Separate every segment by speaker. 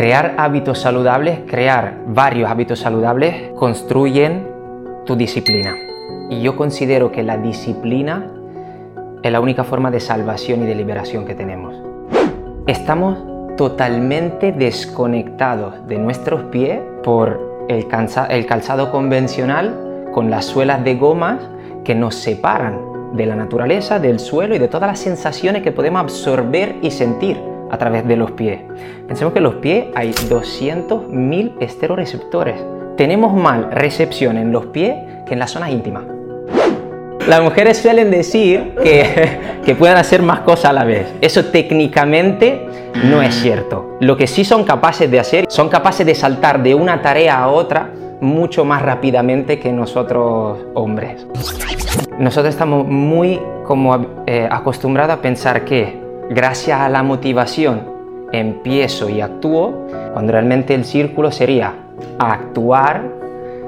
Speaker 1: Crear hábitos saludables, crear varios hábitos saludables, construyen tu disciplina. Y yo considero que la disciplina es la única forma de salvación y de liberación que tenemos. Estamos totalmente desconectados de nuestros pies por el, calzado convencional con las suelas de gomas que nos separan de la naturaleza, del suelo y de todas las sensaciones que podemos absorber y sentir a través de los pies. Pensemos que en los pies hay 200.000 esteroreceptores. Tenemos más recepción en los pies que en la zona íntima. Las mujeres suelen decir que, que pueden hacer más cosas a la vez. Eso técnicamente no es cierto. Lo que sí son capaces de hacer, son capaces de saltar de una tarea a otra mucho más rápidamente que nosotros hombres. Nosotros estamos muy como eh, acostumbrados a pensar que gracias a la motivación empiezo y actúo, cuando realmente el círculo sería actuar,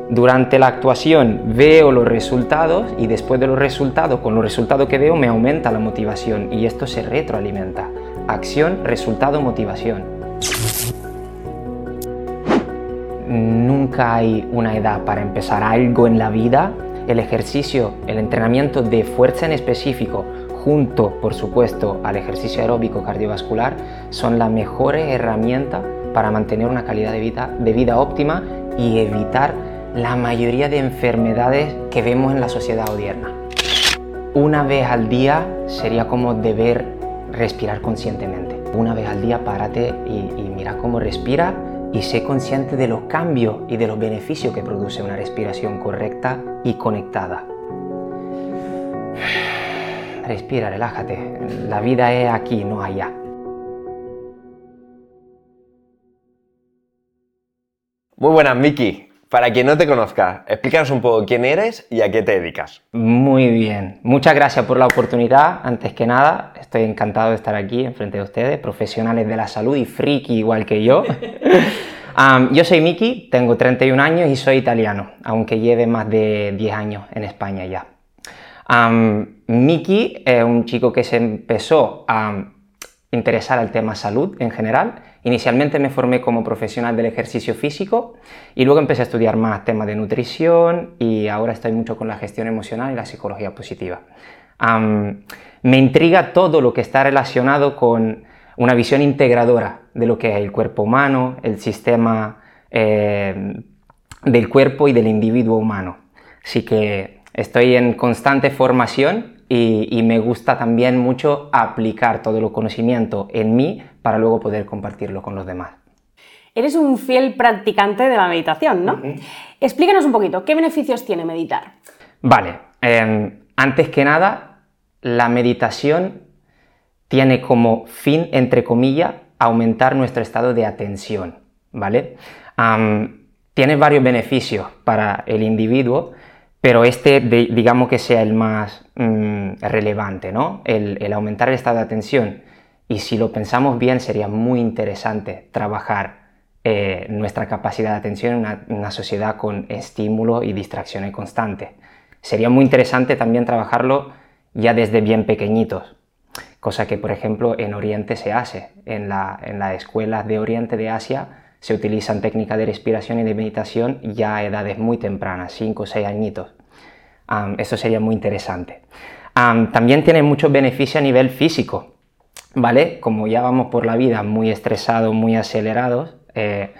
Speaker 1: durante la actuación veo los resultados y después de los resultados, con los resultados que veo, me aumenta la motivación y esto se retroalimenta. Acción, resultado, motivación. Nunca hay una edad para empezar algo en la vida. El ejercicio, el entrenamiento de fuerza en específico junto, por supuesto, al ejercicio aeróbico cardiovascular, son la mejor herramienta para mantener una calidad de vida, de vida óptima y evitar la mayoría de enfermedades que vemos en la sociedad odierna. Una vez al día sería como deber respirar conscientemente. Una vez al día párate y, y mira cómo respira y sé consciente de los cambios y de los beneficios que produce una respiración correcta y conectada. Respira, relájate. La vida es aquí, no allá.
Speaker 2: Muy buenas, Miki. Para quien no te conozca, explícanos un poco quién eres y a qué te dedicas.
Speaker 1: Muy bien. Muchas gracias por la oportunidad. Antes que nada, estoy encantado de estar aquí enfrente de ustedes, profesionales de la salud y friki igual que yo. yo soy Miki, tengo 31 años y soy italiano, aunque lleve más de 10 años en España ya. Miki es un chico que se empezó a interesar al tema salud en general. Inicialmente me formé como profesional del ejercicio físico y luego empecé a estudiar más temas de nutrición y ahora estoy mucho con la gestión emocional y la psicología positiva. me intriga todo lo que está relacionado con una visión integradora de lo que es el cuerpo humano, el sistema eh, del cuerpo y del individuo humano. Así que Estoy en constante formación y, me gusta también mucho aplicar todo el conocimiento en mí para luego poder compartirlo con los demás.
Speaker 3: Eres un fiel practicante de la meditación, ¿no? Explícanos un poquito, ¿qué beneficios tiene meditar?
Speaker 1: Vale, em, antes que nada, la meditación tiene como fin, entre comillas, aumentar nuestro estado de atención, ¿vale? tiene varios beneficios para el individuo, pero este digamos que sea el más mm, relevante, ¿no? El, aumentar el estado de atención. Y si lo pensamos bien, sería muy interesante trabajar eh, nuestra capacidad de atención en una, sociedad con estímulo y distracciones constantes. Sería muy interesante también trabajarlo ya desde bien pequeñitos, cosa que por ejemplo en Oriente se hace. En la, en la escuela de Oriente de Asia se utilizan técnicas de respiración y de meditación ya a edades muy tempranas, 5 o 6 añitos. eso sería muy interesante. también tiene muchos beneficios a nivel físico, ¿vale? Como ya vamos por la vida muy estresados, muy acelerados, eh,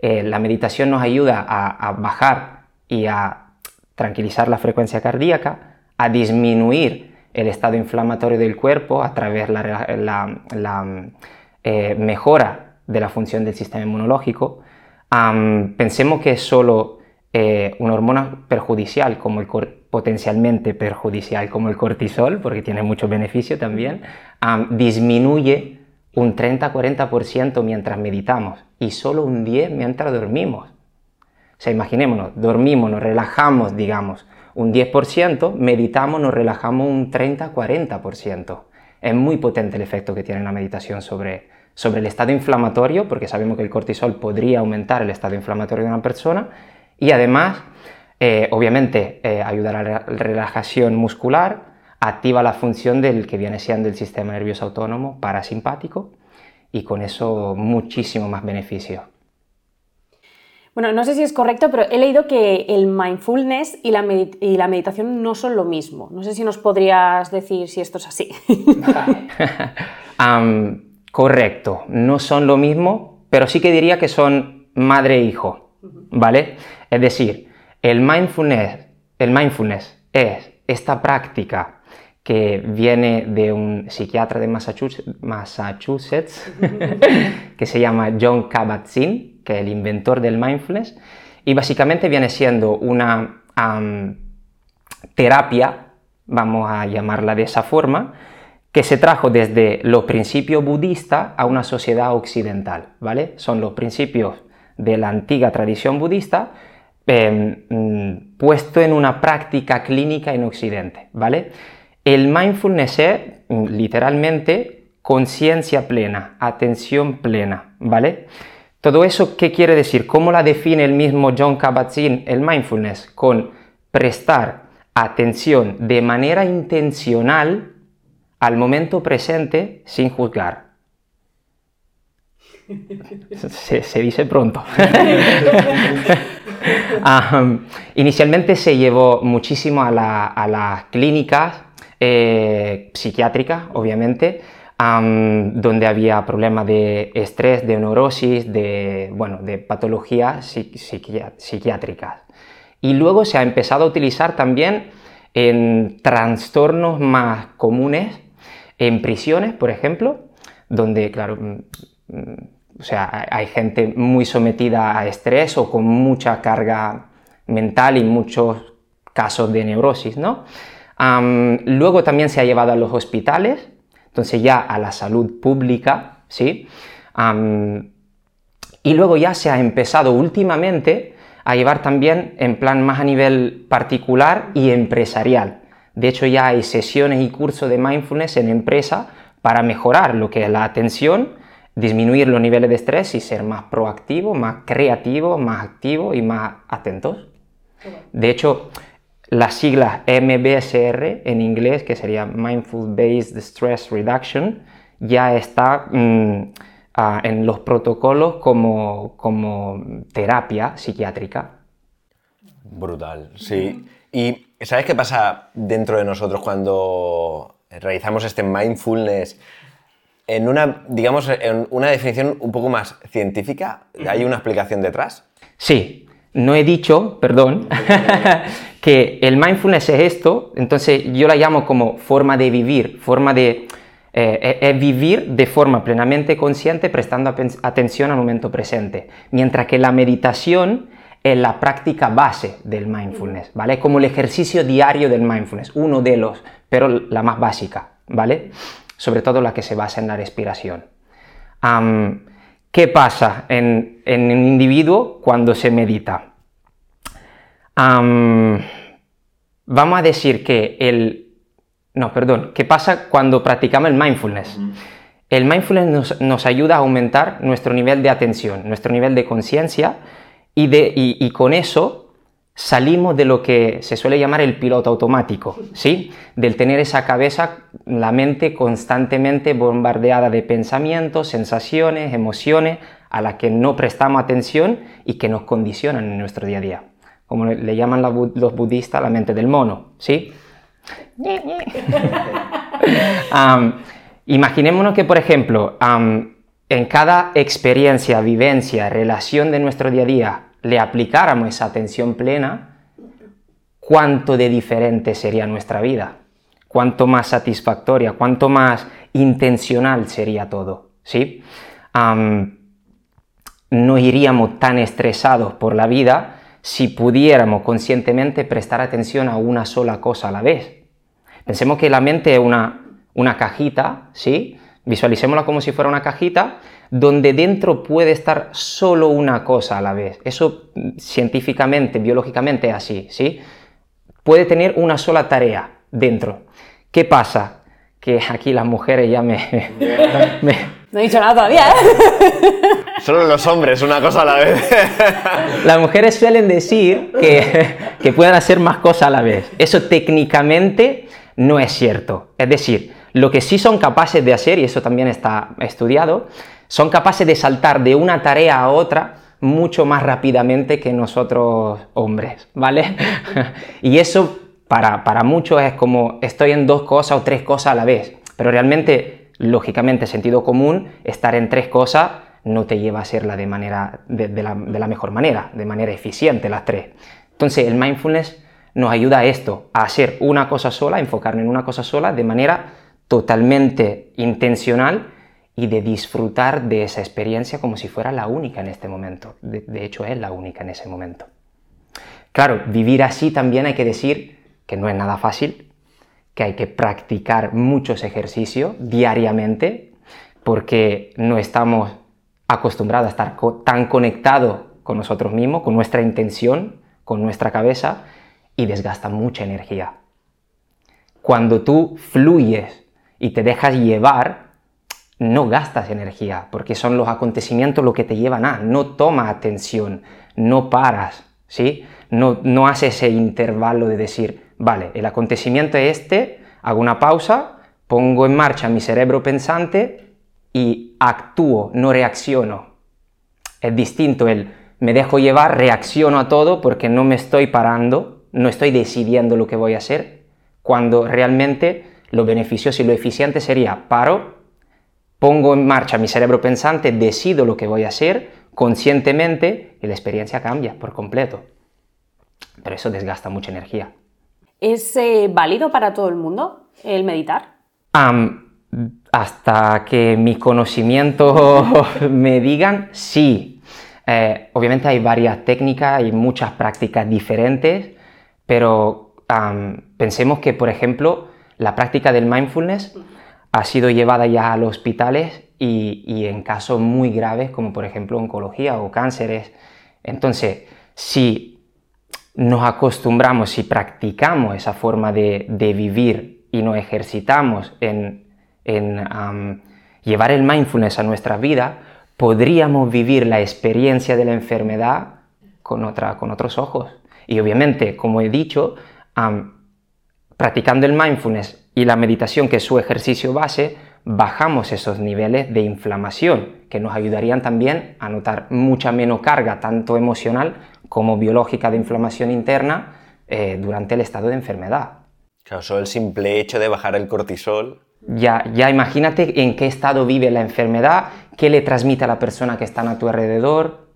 Speaker 1: eh, la meditación nos ayuda a, bajar y a tranquilizar la frecuencia cardíaca, a disminuir el estado inflamatorio del cuerpo a través de la, eh, mejora de la función del sistema inmunológico, pensemos que es solo eh, una hormona perjudicial, como el potencialmente perjudicial como el cortisol, porque tiene mucho beneficio también, disminuye un 30-40% mientras meditamos y solo un 10% mientras dormimos. O sea, imaginémonos, dormimos, nos relajamos, digamos, un 10%, meditamos, nos relajamos un 30-40%. Es muy potente el efecto que tiene la meditación sobre, sobre el estado inflamatorio, porque sabemos que el cortisol podría aumentar el estado inflamatorio de una persona, y además, eh, obviamente, eh, ayuda a la relajación muscular, activa la función del que viene siendo el sistema nervioso autónomo parasimpático, y con eso muchísimo más beneficio.
Speaker 3: Bueno, no sé si es correcto, pero he leído que el mindfulness y la, meditación no son lo mismo. No sé si nos podrías decir si esto es así.
Speaker 1: correcto, no son lo mismo, pero sí que diría que son madre e hijo, ¿vale? Es decir, el mindfulness, el mindfulness es esta práctica que viene de un psiquiatra de Massachusetts, que se llama John Kabat-Zinn, que es el inventor del mindfulness, y básicamente viene siendo una terapia, vamos a llamarla de esa forma, que se trajo desde los principios budistas a una sociedad occidental, ¿vale? Son los principios de la antigua tradición budista em, mm, puesto en una práctica clínica en Occidente, ¿vale? El mindfulness es mm, literalmente conciencia plena, atención plena, ¿vale? Todo eso, ¿qué quiere decir? ¿Cómo la define el mismo John Kabat-Zinn, el mindfulness? Con prestar atención de manera intencional al momento presente sin juzgar. Se, dice pronto. inicialmente se llevó muchísimo a, las clínicas eh, psiquiátrica, obviamente, donde había problemas de estrés, de neurosis, de, bueno, de patologías psiquiátricas. Y luego se ha empezado a utilizar también en trastornos más comunes, en prisiones, por ejemplo, donde, claro, mm, mm, o sea, hay gente muy sometida a estrés o con mucha carga mental y muchos casos de neurosis, ¿no? luego también se ha llevado a los hospitales, entonces ya a la salud pública, ¿sí? y luego ya se ha empezado últimamente a llevar también en plan más a nivel particular y empresarial. De hecho ya hay sesiones y cursos de mindfulness en empresa para mejorar lo que es la atención, disminuir los niveles de estrés y ser más proactivo, más creativo, más activo y más atentos. De hecho, las siglas MBSR en inglés, que sería Mindful Based Stress Reduction, ya está mm, ah, en los protocolos como, como terapia psiquiátrica.
Speaker 2: Brutal, sí. ¿Y sabes qué pasa dentro de nosotros cuando realizamos este mindfulness? En una, digamos, en una definición un poco más científica, ¿hay una explicación detrás?
Speaker 1: Sí, no he dicho, perdón, que el mindfulness es esto, entonces yo la llamo como forma de vivir, forma de eh, vivir de forma plenamente consciente prestando atención al momento presente, mientras que la meditación es la práctica base del mindfulness, ¿vale? Como el ejercicio diario del mindfulness, uno de los, pero la más básica, ¿vale? Sobre todo la que se basa en la respiración. ¿Qué pasa en, un individuo cuando se medita? vamos a decir que el... No, perdón. ¿Qué pasa cuando practicamos el mindfulness? El mindfulness nos, ayuda a aumentar nuestro nivel de atención, nuestro nivel de conciencia y, y con eso salimos de lo que se suele llamar el piloto automático, ¿sí? Del tener esa cabeza, la mente constantemente bombardeada de pensamientos, sensaciones, emociones a las que no prestamos atención y que nos condicionan en nuestro día a día. Como le llaman los budistas la mente del mono, ¿sí? imaginémonos que, por ejemplo, en cada experiencia, vivencia, relación de nuestro día a día, le aplicáramos esa atención plena, cuánto de diferente sería nuestra vida, cuánto más satisfactoria, cuánto más intencional sería todo, ¿sí? no iríamos tan estresados por la vida si pudiéramos conscientemente prestar atención a una sola cosa a la vez. Pensemos que la mente es una, una cajita, ¿sí? Visualicémosla como si fuera una cajita donde dentro puede estar solo una cosa a la vez. Eso científicamente, biológicamente es así, ¿sí? Puede tener una sola tarea dentro. ¿Qué pasa? Que aquí las mujeres ya me...
Speaker 3: No he dicho nada todavía, ¿eh?
Speaker 2: Solo los hombres, una cosa a la vez.
Speaker 1: Las mujeres suelen decir que, que pueden hacer más cosas a la vez. Eso técnicamente no es cierto. Es decir, lo que sí son capaces de hacer, y eso también está estudiado, son capaces de saltar de una tarea a otra mucho más rápidamente que nosotros hombres, ¿vale? y eso para, para muchos es como estoy en dos cosas o tres cosas a la vez, pero realmente, lógicamente, sentido común, estar en tres cosas no te lleva a hacerla de, manera, de, la, de la mejor manera, de manera eficiente las tres. Entonces, el mindfulness nos ayuda a esto, a hacer una cosa sola, enfocarnos en una cosa sola de manera totalmente intencional y de disfrutar de esa experiencia como si fuera la única en este momento. De, hecho, es la única en ese momento. Claro, vivir así también hay que decir que no es nada fácil, que hay que practicar muchos ejercicios diariamente, porque no estamos acostumbrados a estar tan conectados con nosotros mismos, con nuestra intención, con nuestra cabeza, y desgasta mucha energía. Cuando tú fluyes y te dejas llevar, no gastas energía, porque son los acontecimientos lo que te llevan a, no toma atención, no paras, ¿sí? No, no haces ese intervalo de decir, vale, el acontecimiento es este, hago una pausa, pongo en marcha mi cerebro pensante y actúo, no reacciono. Es distinto el me dejo llevar, reacciono a todo porque no me estoy parando, no estoy decidiendo lo que voy a hacer, cuando realmente lo beneficioso y lo eficiente sería paro, pongo en marcha mi cerebro pensante, decido lo que voy a hacer conscientemente y la experiencia cambia por completo. Pero eso desgasta mucha energía.
Speaker 3: ¿Es eh, válido para todo el mundo el meditar?
Speaker 1: hasta que mis conocimientos me digan, sí. Eh, obviamente hay varias técnicas y muchas prácticas diferentes, pero pensemos que, por ejemplo, la práctica del mindfulness ha sido llevada ya a los hospitales y, en casos muy graves como por ejemplo oncología o cánceres. Entonces, si nos acostumbramos, si practicamos esa forma de, vivir y nos ejercitamos en, llevar el mindfulness a nuestra vida, podríamos vivir la experiencia de la enfermedad con, otra, con otros ojos. Y obviamente, como he dicho, practicando el mindfulness y la meditación, que es su ejercicio base, bajamos esos niveles de inflamación, que nos ayudarían también a notar mucha menos carga, tanto emocional como biológica de inflamación interna eh, durante el estado de enfermedad.
Speaker 2: Claro, solo el simple hecho de bajar el cortisol.
Speaker 1: Ya, ya imagínate en qué estado vive la enfermedad, qué le transmite a la persona que está a tu alrededor,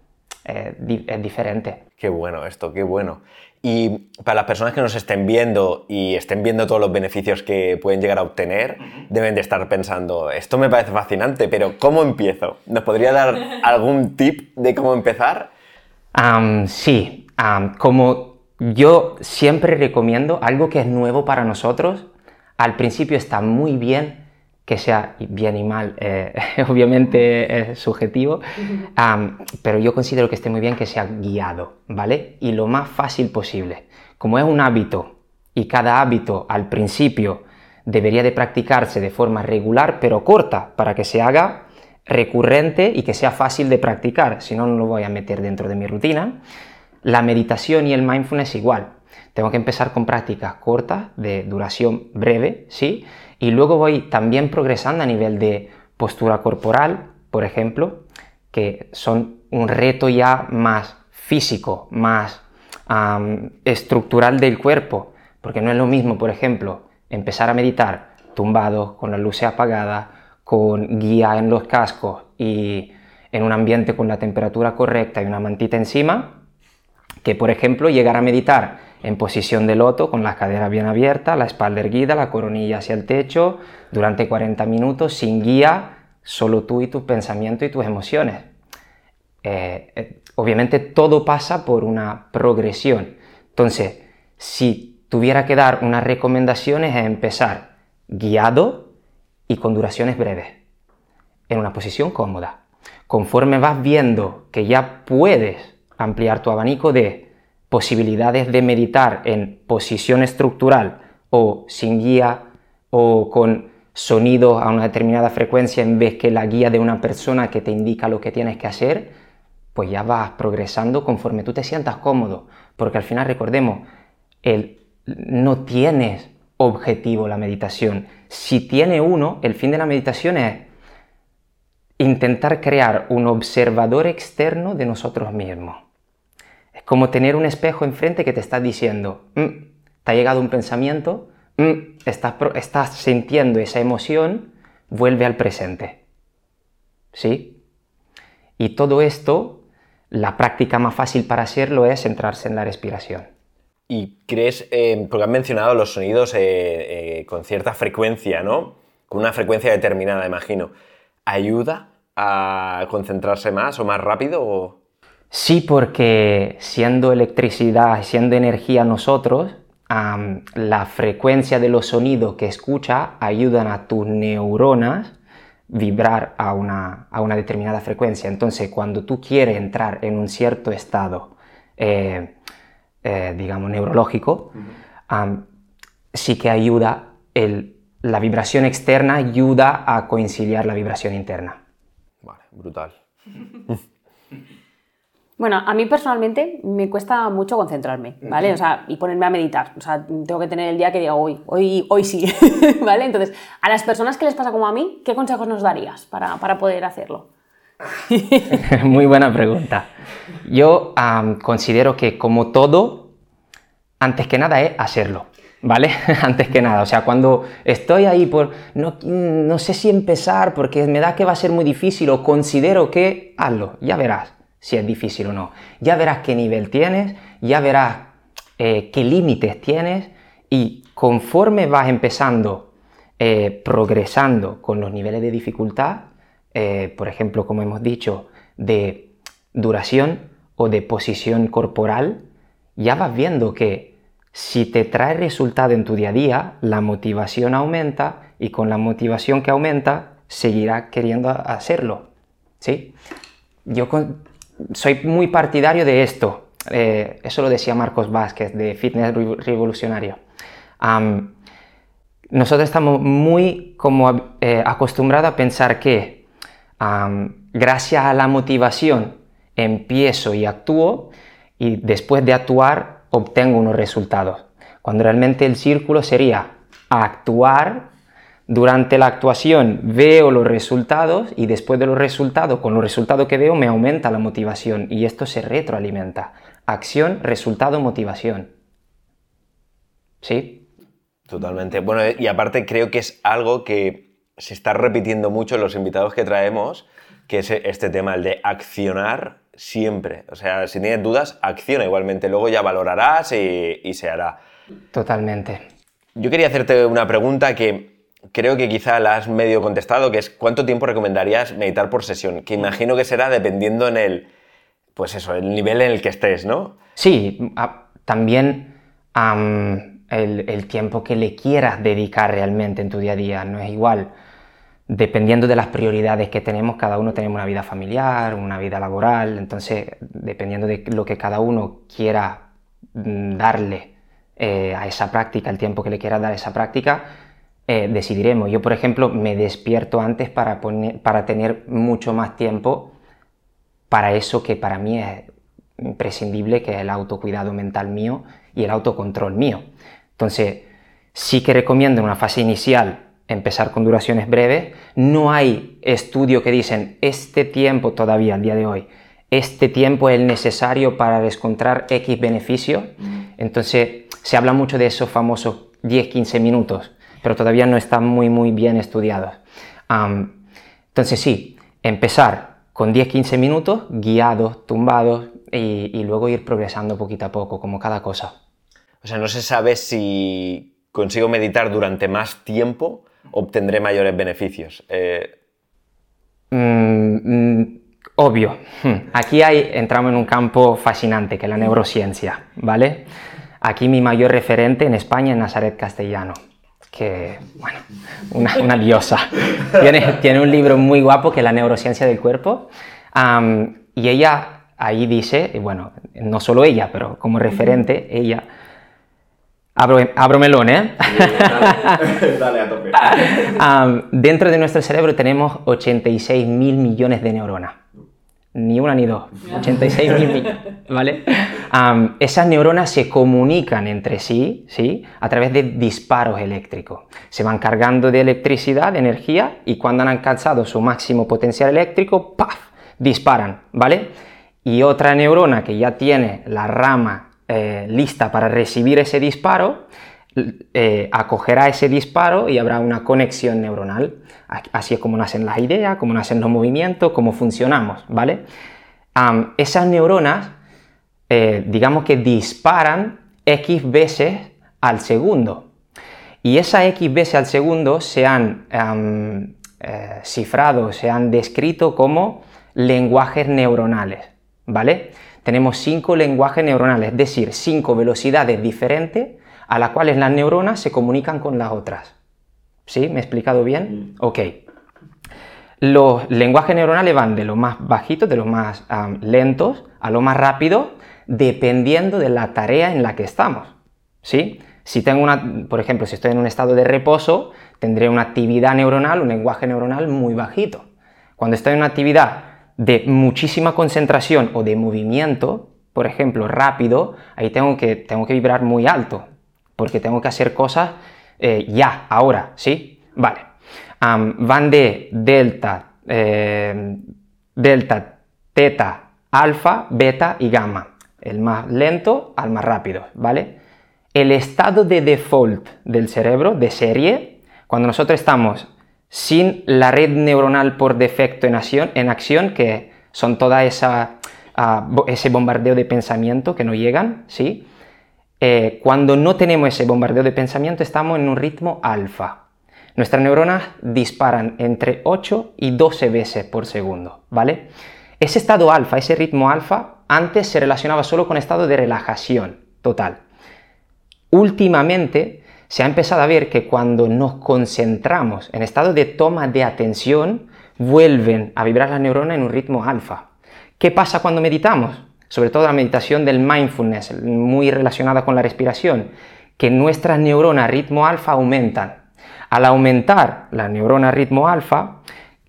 Speaker 1: eh, es diferente.
Speaker 2: Qué bueno esto, qué bueno. Y para las personas que nos estén viendo y estén viendo todos los beneficios que pueden llegar a obtener, deben de estar pensando, esto me parece fascinante, pero ¿cómo empiezo? ¿Nos podría dar algún tip de cómo empezar?
Speaker 1: sí, como yo siempre recomiendo algo que es nuevo para nosotros, al principio está muy bien que sea bien y mal, eh, obviamente es subjetivo, pero yo considero que esté muy bien que sea guiado, ¿vale? Y lo más fácil posible. Como es un hábito y cada hábito al principio debería de practicarse de forma regular pero corta para que se haga recurrente y que sea fácil de practicar, si no, no lo voy a meter dentro de mi rutina. La meditación y el mindfulness igual. Tengo que empezar con prácticas cortas, de duración breve, ¿sí? Y luego voy también progresando a nivel de postura corporal, por ejemplo, que son un reto ya más físico, más estructural del cuerpo, porque no es lo mismo, por ejemplo, empezar a meditar tumbado, con las luces apagadas, con guía en los cascos y en un ambiente con la temperatura correcta y una mantita encima, que por ejemplo llegar a meditar en posición de loto, con las caderas bien abiertas, la espalda erguida, la coronilla hacia el techo, durante 40 minutos, sin guía, solo tú y tus pensamientos y tus emociones. Eh, eh, obviamente todo pasa por una progresión. Entonces, si tuviera que dar unas recomendaciones es empezar guiado y con duraciones breves, en una posición cómoda. Conforme vas viendo que ya puedes ampliar tu abanico de posibilidades de meditar en posición estructural o sin guía o con sonido a una determinada frecuencia en vez que la guía de una persona que te indica lo que tienes que hacer, pues ya vas progresando conforme tú te sientas cómodo, porque al final recordemos, el, no tienes objetivo la meditación. Si tiene uno, el fin de la meditación es intentar crear un observador externo de nosotros mismos. Como tener un espejo enfrente que te está diciendo, "Mm, te ha llegado un pensamiento, mm, estás, estás sintiendo esa emoción, vuelve al presente. ¿Sí? Y todo esto, la práctica más fácil para hacerlo es centrarse en la respiración.
Speaker 2: ¿Y crees, eh, porque han mencionado los sonidos eh, eh, con cierta frecuencia, ¿no? Con una frecuencia determinada, imagino. ¿Ayuda a concentrarse más o más rápido?
Speaker 1: Sí, porque siendo electricidad, siendo energía nosotros, la frecuencia de los sonidos que escucha ayudan a tus neuronas vibrar a una, a una determinada frecuencia. Entonces, cuando tú quieres entrar en un cierto estado, eh, eh, digamos, neurológico, am, sí que ayuda, el- la vibración externa ayuda a conciliar la vibración interna.
Speaker 2: Vale, brutal.
Speaker 3: Bueno, a mí personalmente me cuesta mucho concentrarme, ¿vale? O sea, y ponerme a meditar. O sea, tengo que tener el día que diga hoy, hoy, hoy sí, ¿vale? Entonces, a las personas que les pasa como a mí, ¿qué consejos nos darías para, para poder hacerlo?
Speaker 1: Muy buena pregunta. Yo considero que como todo, antes que nada es hacerlo, ¿vale? antes que nada, o sea, cuando estoy ahí por, no, no sé si empezar porque me da que va a ser muy difícil o considero que, hazlo, ya verás si es difícil o no. Ya verás qué nivel tienes, ya verás eh, qué límites tienes y conforme vas empezando, eh, progresando con los niveles de dificultad, eh, por ejemplo, como hemos dicho, de duración o de posición corporal, ya vas viendo que si te trae resultado en tu día a día, la motivación aumenta y con la motivación que aumenta, seguirá queriendo hacerlo. ¿sí? Yo soy muy partidario de esto. Eh, eso lo decía Marcos Vázquez de Fitness Revo- Revolucionario. Nosotros estamos muy como eh, acostumbrados a pensar que gracias a la motivación empiezo y actúo y después de actuar obtengo unos resultados. Cuando realmente el círculo sería actuar, durante la actuación veo los resultados y después de los resultados, con los resultados que veo me aumenta la motivación y esto se retroalimenta. Acción, resultado, motivación. ¿Sí?
Speaker 2: Totalmente. Bueno, y aparte creo que es algo que se está repitiendo mucho en los invitados que traemos, que es este tema, el de accionar siempre. O sea, si tienes dudas, acciona igualmente. Luego ya valorarás y, y se hará.
Speaker 1: Totalmente.
Speaker 2: Yo quería hacerte una pregunta que creo que quizá la has medio contestado, que es ¿cuánto tiempo recomendarías meditar por sesión? Que imagino que será dependiendo en el, pues eso, el nivel en el que estés, ¿no?
Speaker 1: Sí, a- también am, el, el tiempo que le quieras dedicar realmente en tu día a día no es igual. Dependiendo de las prioridades que tenemos, cada uno tenemos una vida familiar, una vida laboral, entonces dependiendo de lo que cada uno quiera mm, darle eh, a esa práctica, el tiempo que le quiera dar a esa práctica, eh, decidiremos. Yo, por ejemplo, me despierto antes para, poner- para tener mucho más tiempo para eso que para mí es imprescindible, que es el autocuidado mental mío y el autocontrol mío. Entonces, sí que recomiendo en una fase inicial empezar con duraciones breves. No hay estudio que dicen este tiempo todavía, al día de hoy, este tiempo es el necesario para encontrar X beneficio. Entonces, se habla mucho de esos famosos 10-15 minutos, pero todavía no están muy, muy bien estudiados. Entonces, sí, empezar con 10-15 minutos, guiados, tumbados, y, y luego ir progresando poquito a poco, como cada cosa.
Speaker 2: O sea, no se sabe si consigo meditar durante más tiempo, obtendré mayores beneficios. Eh,
Speaker 1: Mm, mm, obvio. Hmm. Aquí hay, entramos en un campo fascinante, que es la neurociencia, ¿vale? Aquí mi mayor referente en España es Nazaret Castellano, que, bueno, una, una diosa. Tiene, tiene un libro muy guapo que es La neurociencia del cuerpo. Y ella ahí dice, y bueno, no solo ella, pero como referente, ella... Abro, abro melón, ¿eh?
Speaker 4: Dale a tope.
Speaker 1: Dentro de nuestro cerebro tenemos 86 mil millones de neuronas. Ni una ni dos. 86 mil millones, ¿vale? Esas neuronas se comunican entre sí, ¿sí? A través de disparos eléctricos. Se van cargando de electricidad, de energía, y cuando han alcanzado su máximo potencial eléctrico, ¡paf! disparan, ¿vale? Y otra neurona que ya tiene la rama eh, lista para recibir ese disparo, eh, acogerá ese disparo y habrá una conexión neuronal. Así es como nacen las ideas, como nacen los movimientos, cómo funcionamos, ¿vale? Esas neuronas, eh, digamos que disparan X veces al segundo. Y esas X veces al segundo se han eh, cifrado, se han descrito como lenguajes neuronales, ¿vale? Tenemos cinco lenguajes neuronales, es decir, cinco velocidades diferentes a las cuales las neuronas se comunican con las otras. ¿Sí? ¿Me he explicado bien? Ok. Los lenguajes neuronales van de los más bajitos, de los más lentos, a lo más rápido, dependiendo de la tarea en la que estamos. ¿Sí? Si tengo una, por ejemplo, si estoy en un estado de reposo, tendré una actividad neuronal, un lenguaje neuronal muy bajito. Cuando estoy en una actividad de muchísima concentración o de movimiento, por ejemplo, rápido, ahí tengo que, tengo que vibrar muy alto, porque tengo que hacer cosas eh, ya, ahora, ¿sí? Vale. Van de delta, eh, delta, teta, alfa, beta y gamma. El más lento al más rápido, ¿vale? El estado de default del cerebro, de serie, cuando nosotros estamos sin la red neuronal por defecto en acción, en acción que son toda esa, ah, ese bombardeo de pensamiento que no llegan, ¿sí? Eh, cuando no tenemos ese bombardeo de pensamiento estamos en un ritmo alfa. Nuestras neuronas disparan entre 8 y 12 veces por segundo, ¿vale? Ese estado alfa, ese ritmo alfa, antes se relacionaba solo con estado de relajación total. Últimamente se ha empezado a ver que cuando nos concentramos en estado de toma de atención, vuelven a vibrar las neuronas en un ritmo alfa. ¿Qué pasa cuando meditamos? Sobre todo la meditación del mindfulness, muy relacionada con la respiración, que nuestras neuronas ritmo alfa aumentan. Al aumentar la neurona ritmo alfa,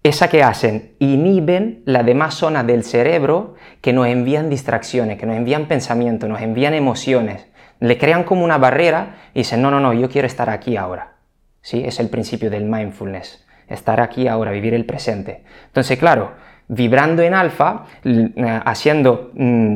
Speaker 1: esa que hacen, inhiben la demás zona del cerebro que nos envían distracciones, que nos envían pensamientos, nos envían emociones. Le crean como una barrera y dicen, no, no, no, yo quiero estar aquí ahora. ¿Sí? Es el principio del mindfulness, estar aquí ahora, vivir el presente. Entonces, claro, vibrando en alfa, eh, haciendo, mm,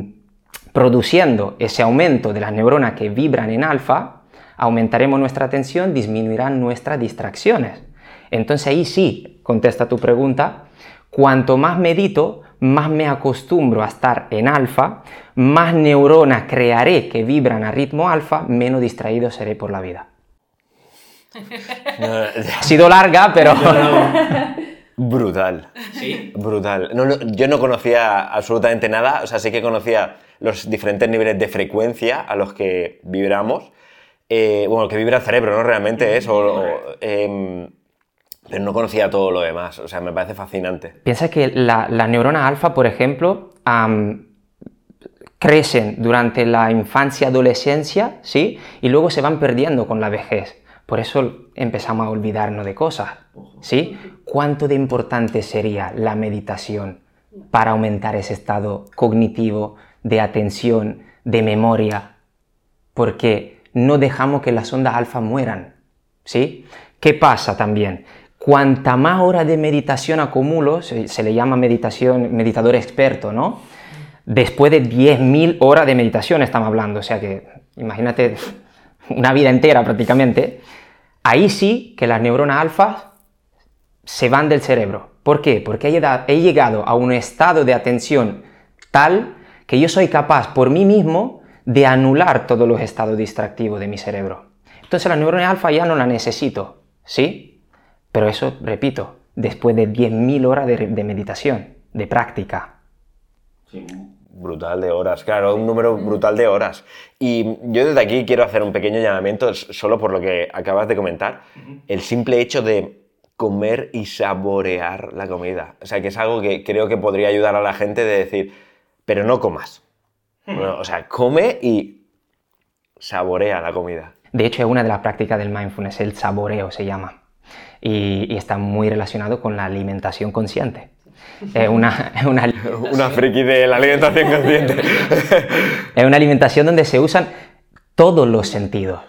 Speaker 1: produciendo ese aumento de las neuronas que vibran en alfa, aumentaremos nuestra atención, disminuirán nuestras distracciones. Entonces ahí sí, contesta tu pregunta, cuanto más medito, más me acostumbro a estar en alfa, más neuronas crearé que vibran a ritmo alfa, menos distraído seré por la vida. Ha sido larga, pero...
Speaker 2: brutal.
Speaker 4: Sí.
Speaker 2: Brutal. No, no, yo no conocía absolutamente nada, o sea, sí que conocía los diferentes niveles de frecuencia a los que vibramos. Eh, bueno, que vibra el cerebro, ¿no? Realmente es, o- o, em, pero no conocía todo lo demás, o sea, me parece fascinante.
Speaker 1: Piensa que la, la neurona alfa, por ejemplo, crecen durante la infancia, adolescencia, ¿sí? Y luego se van perdiendo con la vejez. Por eso empezamos a olvidarnos de cosas, ¿sí? ¿Cuánto de importante sería la meditación para aumentar ese estado cognitivo, de atención, de memoria? Porque no dejamos que las ondas alfa mueran, ¿sí? ¿Qué pasa también? Cuanta más horas de meditación acumulo, se, se le llama meditación, meditador experto, ¿no? Después de 10.000 horas de meditación estamos hablando, o sea que imagínate una vida entera prácticamente, ahí sí que las neuronas alfa se van del cerebro. ¿Por qué? Porque he llegado- a un estado de atención tal que yo soy capaz por mí mismo de anular todos los estados distractivos de mi cerebro. Entonces la neurona alfa ya no la necesito, ¿sí? Pero eso, repito, después de 10.000 horas de, de meditación, de práctica.
Speaker 4: Sí.
Speaker 2: Brutal de horas, claro, un número brutal de horas. Y yo desde aquí quiero hacer un pequeño llamamiento, solo por lo que acabas de comentar, el simple hecho de comer y saborear la comida. O sea, que es algo que creo que podría ayudar a la gente de decir, pero no comas. Bueno, o sea, come y saborea la comida.
Speaker 1: De hecho, es una de las prácticas del mindfulness, el saboreo se llama. Y, y está muy relacionado con la alimentación consciente. Es una, es una,
Speaker 2: Una friki de la alimentación consciente.
Speaker 1: es una alimentación donde se usan todos los sentidos.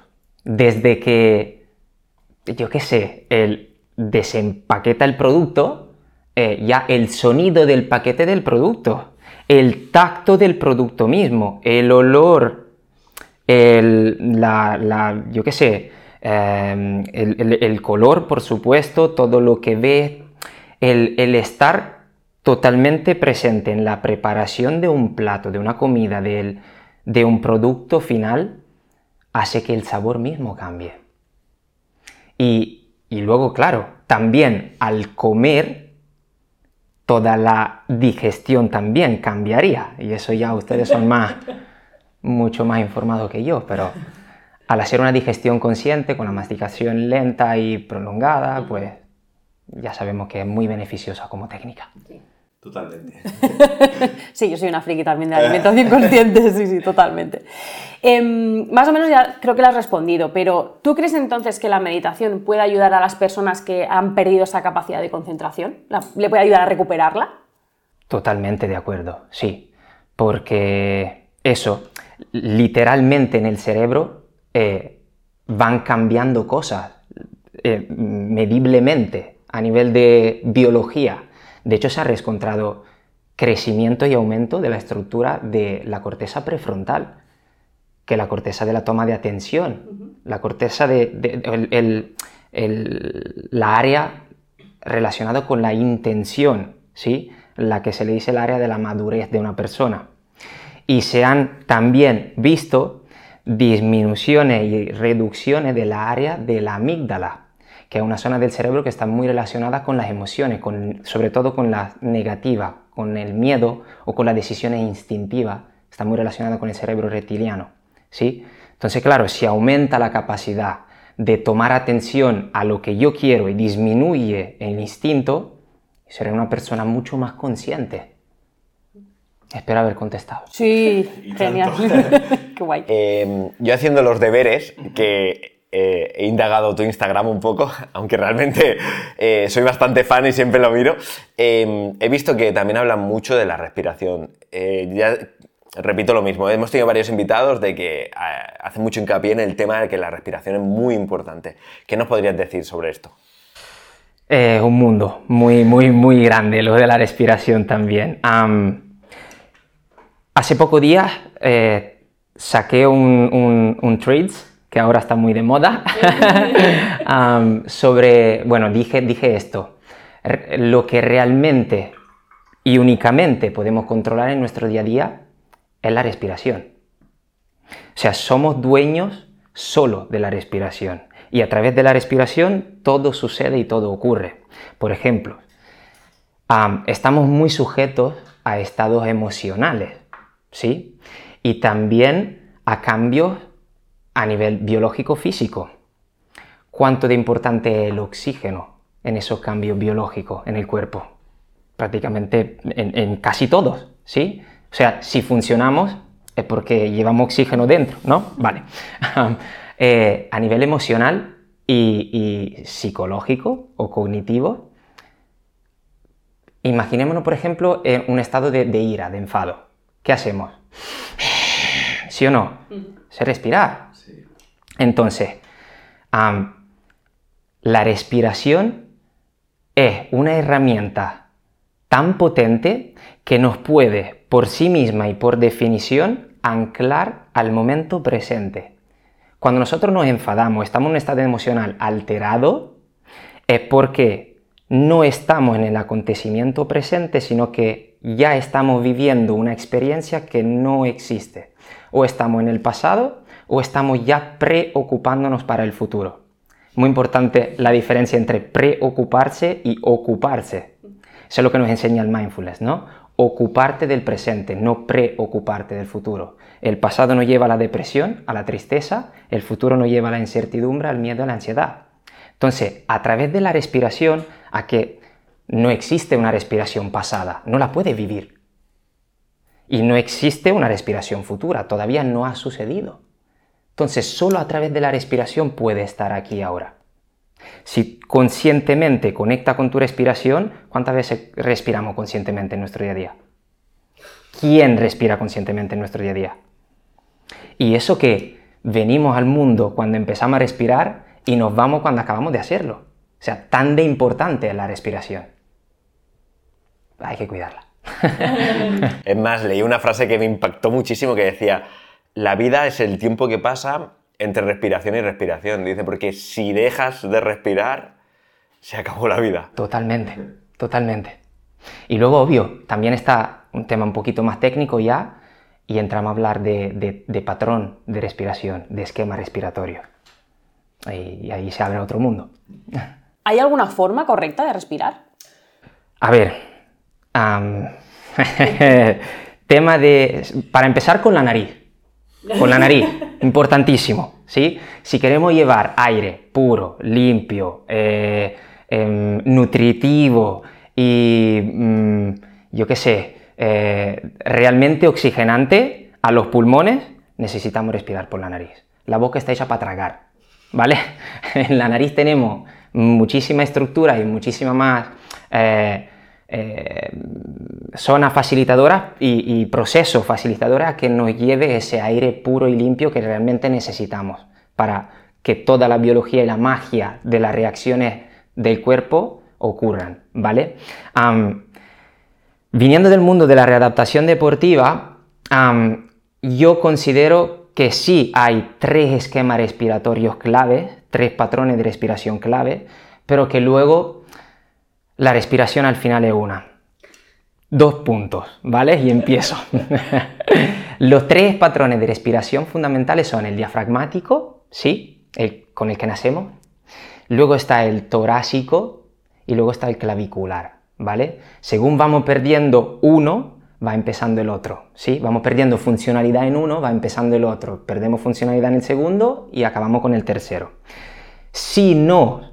Speaker 1: Desde que, yo qué sé, el desempaqueta el producto, eh, ya el sonido del paquete del producto, el tacto del producto mismo, el olor, el, la, la- yo qué sé, eh, el, el- el color, por supuesto, todo lo que ve, el, el estar totalmente presente en la preparación de un plato, de una comida, de un producto final, hace que el sabor mismo cambie. Y, y luego, claro, también al comer, toda la digestión también cambiaría. Y eso ya ustedes son más, mucho más informados que yo, pero al hacer una digestión consciente, con la masticación lenta y prolongada, pues ya sabemos que es muy beneficiosa como técnica.
Speaker 4: Totalmente.
Speaker 3: Sí, yo soy una friki también de alimentación consciente, sí, sí, totalmente. Em, más o menos ya creo que lo has respondido, pero ¿tú crees entonces que la meditación puede ayudar a las personas que han perdido esa capacidad de concentración? ¿La- ¿Le puede ayudar a recuperarla?
Speaker 1: Totalmente de acuerdo, sí. Porque eso, literalmente en el cerebro eh, van cambiando cosas eh, mediblemente a nivel de biología. De hecho, se ha encontrado crecimiento y aumento de la estructura de la corteza prefrontal, que la corteza de la toma de atención, la corteza de, de- el- el- el- la área relacionada con la intención, ¿sí? la que se le dice el área de la madurez de una persona. Y se han también visto disminuciones y reducciones de la área de la amígdala, que es una zona del cerebro que está muy relacionada con las emociones, con, sobre todo con las negativas, con el miedo o con las decisiones instintivas, está muy relacionada con el cerebro reptiliano. ¿sí? Entonces, claro, si aumenta la capacidad de tomar atención a lo que yo quiero y disminuye el instinto, seré una persona mucho más consciente. Espero haber contestado.
Speaker 3: Sí, genial. Qué guay.
Speaker 2: Eh, yo haciendo los deberes, que eh, he indagado tu Instagram un poco, aunque realmente eh, soy bastante fan y siempre lo miro, eh, he visto que también hablan mucho de la respiración. Eh, ya repito lo mismo, hemos tenido varios invitados de que hacen mucho hincapié en el tema de que la respiración es muy importante. ¿Qué nos podrías decir sobre esto?
Speaker 1: Es un mundo muy, muy, muy grande, lo de la respiración también. Am, hace pocos días saqué un, un, un que ahora está muy de moda, sobre, bueno, dije, dije esto, R- lo que realmente y únicamente podemos controlar en nuestro día a día es la respiración. O sea, somos dueños solo de la respiración. Y a través de la respiración todo sucede y todo ocurre. Por ejemplo, am, estamos muy sujetos a estados emocionales, ¿sí? Y también a cambios a nivel biológico físico. ¿Cuánto de importante es el oxígeno en esos cambios biológicos en el cuerpo? Prácticamente en, en casi todos, ¿sí? O sea, si funcionamos es porque llevamos oxígeno dentro, ¿no? Vale. Eh, a nivel emocional y, y psicológico o cognitivo, imaginémonos, por ejemplo, en un estado de, de ira, de enfado. ¿Qué hacemos? ¿Sí o no? Se respirar. Entonces, la respiración es una herramienta tan potente que nos puede, por sí misma y por definición, anclar al momento presente. Cuando nosotros nos enfadamos, estamos en un estado emocional alterado, es porque no estamos en el acontecimiento presente, sino que ya estamos viviendo una experiencia que no existe. O estamos en el pasado o estamos ya preocupándonos para el futuro. Muy importante la diferencia entre preocuparse y ocuparse. Eso es lo que nos enseña el mindfulness, ¿no? Ocuparte del presente, no preocuparte del futuro. El pasado nos lleva a la depresión, a la tristeza, el futuro nos lleva a la incertidumbre, al miedo, a la ansiedad. Entonces, a través de la respiración, a que no existe una respiración pasada, no la puede vivir. Y no existe una respiración futura, todavía no ha sucedido. Entonces, solo a través de la respiración puede estar aquí ahora. Si conscientemente conecta con tu respiración, ¿cuántas veces respiramos conscientemente en nuestro día a día? ¿Quién respira conscientemente en nuestro día a día? Y eso que venimos al mundo cuando empezamos a respirar y nos vamos cuando acabamos de hacerlo. O sea, tan de importante es la respiración. Hay que cuidarla.
Speaker 2: Es más, leí una frase que me impactó muchísimo que decía, la vida es el tiempo que pasa entre respiración y respiración. Dice, porque si dejas de respirar, se acabó la vida.
Speaker 1: Totalmente, totalmente. Y luego, obvio, también está un tema un poquito más técnico ya, y entramos a hablar de, de- de patrón de respiración, de esquema respiratorio. Y, y ahí se abre otro mundo.
Speaker 3: ¿Hay alguna forma correcta de respirar?
Speaker 1: A ver, tema de... Para empezar con la nariz. Con la nariz, importantísimo, ¿sí? Si queremos llevar aire puro, limpio, eh, em, nutritivo y, mm, yo qué sé, eh, realmente oxigenante a los pulmones, necesitamos respirar por la nariz. La boca está hecha para tragar, ¿vale? En la nariz tenemos muchísima estructura y muchísima más eh, eh, zona facilitadora y, y proceso facilitadora a que nos lleve ese aire puro y limpio que realmente necesitamos para que toda la biología y la magia de las reacciones del cuerpo ocurran, ¿vale? Viniendo del mundo de la readaptación deportiva, yo considero que sí hay tres esquemas respiratorios claves, tres patrones de respiración clave, pero que luego la respiración al final es una. Dos puntos, ¿vale? Y empiezo. Los tres patrones de respiración fundamentales son el diafragmático, ¿sí? Con el que nacemos. Luego está el torácico y luego está el clavicular, ¿vale? Según vamos perdiendo uno, va empezando el otro, ¿sí? Vamos perdiendo funcionalidad en uno, va empezando el otro. Perdemos funcionalidad en el segundo y acabamos con el tercero. Si no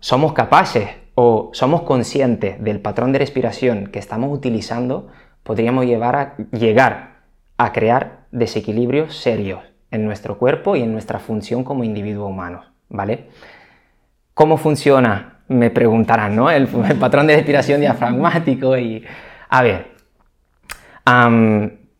Speaker 1: somos capaces o somos conscientes del patrón de respiración que estamos utilizando, podríamos llevar a, llegar a crear desequilibrios serios en nuestro cuerpo y en nuestra función como individuo humano, ¿vale? ¿Cómo funciona? Me preguntarán, ¿no? El, patrón de respiración diafragmático y... A ver,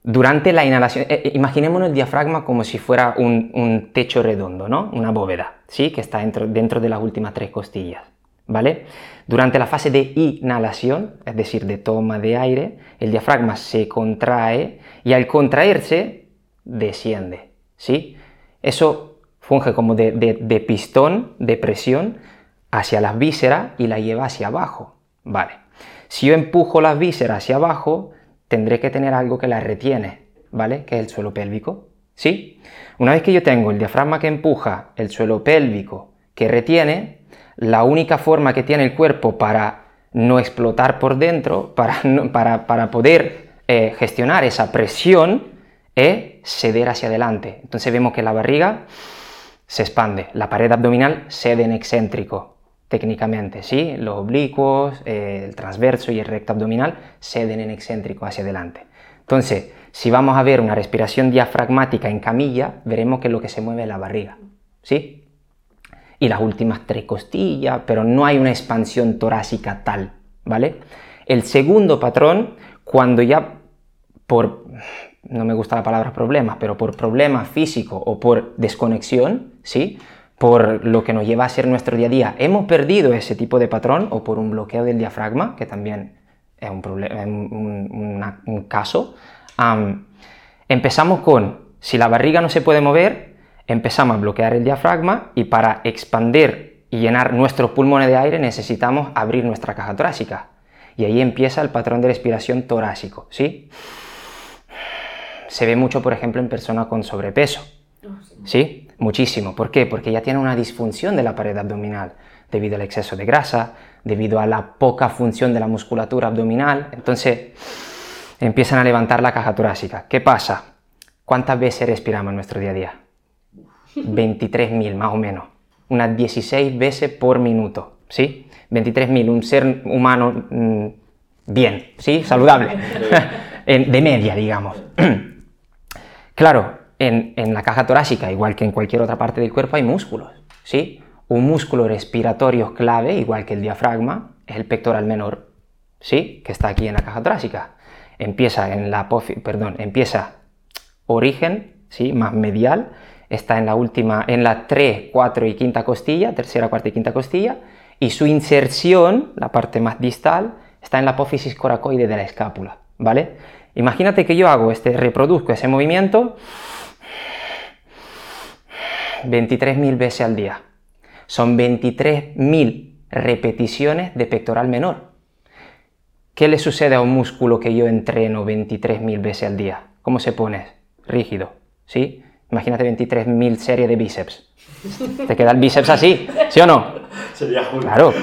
Speaker 1: durante la inhalación, eh, eh, imaginémonos el diafragma como si fuera un, un techo redondo, ¿no? Una bóveda, ¿sí? Que está dentro, dentro de las últimas tres costillas, ¿vale? Durante la fase de inhalación, es decir, de toma de aire, el diafragma se contrae y al contraerse desciende, ¿sí? Eso funge como de, de- pistón, de presión, hacia las vísceras y la lleva hacia abajo, ¿vale? Si yo empujo las vísceras hacia abajo, tendré que tener algo que las retiene, ¿vale? Que es el suelo pélvico, ¿sí? Una vez que yo tengo el diafragma que empuja, el suelo pélvico que retiene, la única forma que tiene el cuerpo para no explotar por dentro, para, poder eh, gestionar esa presión, es ceder hacia adelante. Entonces vemos que la barriga se expande, la pared abdominal cede en excéntrico, técnicamente, ¿sí? Los oblicuos, eh, el transverso y el recto abdominal ceden en excéntrico hacia adelante. Entonces, si vamos a ver una respiración diafragmática en camilla, veremos que lo que se mueve es la barriga, ¿sí? Y las últimas tres costillas, pero no hay una expansión torácica tal, ¿vale? El segundo patrón, cuando ya por, no me gusta la palabra problemas, pero por problemas físicos o por desconexión, ¿sí? Por lo que nos lleva a ser nuestro día a día, hemos perdido ese tipo de patrón o por un bloqueo del diafragma, que también es un, proble- es un- caso, am, empezamos con, si la barriga no se puede mover, empezamos a bloquear el diafragma y para expandir y llenar nuestros pulmones de aire necesitamos abrir nuestra caja torácica. Y ahí empieza el patrón de respiración torácico, ¿sí? Se ve mucho, por ejemplo, en personas con sobrepeso. ¿Sí? Muchísimo. ¿Por qué? Porque ya tiene una disfunción de la pared abdominal debido al exceso de grasa, debido a la poca función de la musculatura abdominal. Entonces, empiezan a levantar la caja torácica. ¿Qué pasa? ¿Cuántas veces respiramos en nuestro día a día? 23.000 más o menos. Unas 16 veces por minuto. ¿Sí? 23.000, un ser humano mm, bien, ¿sí? Saludable. De media, digamos. Claro, en, en la caja torácica, igual que en cualquier otra parte del cuerpo, hay músculos, ¿sí? un músculo respiratorio clave, igual que el diafragma, es el pectoral menor, ¿sí? Que está aquí en la caja torácica. Empieza en la perdón, empieza origen, ¿sí? Más medial, está en la última, en la 3, 4 y quinta costilla, tercera, cuarta y quinta costilla, y su inserción, la parte más distal, está en la apófisis coracoide de la escápula, ¿vale? Imagínate que yo hago este, reproduzco ese movimiento 23.000 veces al día. Son 23.000 repeticiones de pectoral menor. ¿Qué le sucede a un músculo que yo entreno 23.000 veces al día? ¿Cómo se pone? Rígido, ¿sí? Imagínate 23.000 series de bíceps. Te queda el bíceps así, ¿sí o no?
Speaker 4: Sería.
Speaker 1: Claro,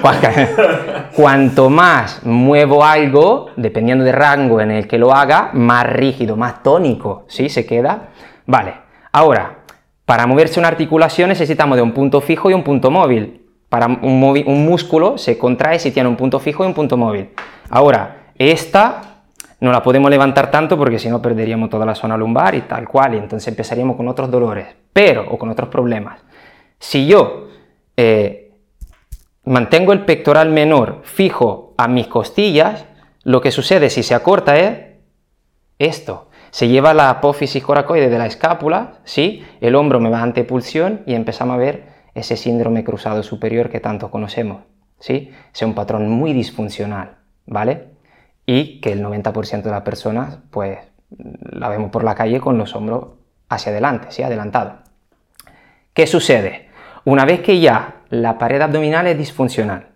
Speaker 1: cuanto más muevo algo, dependiendo del rango en el que lo haga, más rígido, más tónico, ¿sí? Se queda. Vale, ahora, para moverse una articulación necesitamos de un punto fijo y un punto móvil. Para un, un músculo se contrae si tiene un punto fijo y un punto móvil. Ahora, esta no la podemos levantar tanto porque si no perderíamos toda la zona lumbar y tal cual, y entonces empezaríamos con otros dolores, pero, o con otros problemas. Si yo eh, mantengo el pectoral menor fijo a mis costillas, lo que sucede si se acorta es esto. Se lleva la apófisis coracoide de la escápula, ¿sí? el hombro me va ante pulsión y empezamos a ver ese síndrome cruzado superior que tanto conocemos. ¿sí? Es un patrón muy disfuncional, ¿vale? Y que el 90% de las personas, pues, la vemos por la calle con los hombros hacia adelante, ¿sí? Adelantado. ¿Qué sucede? Una vez que ya la pared abdominal es disfuncional,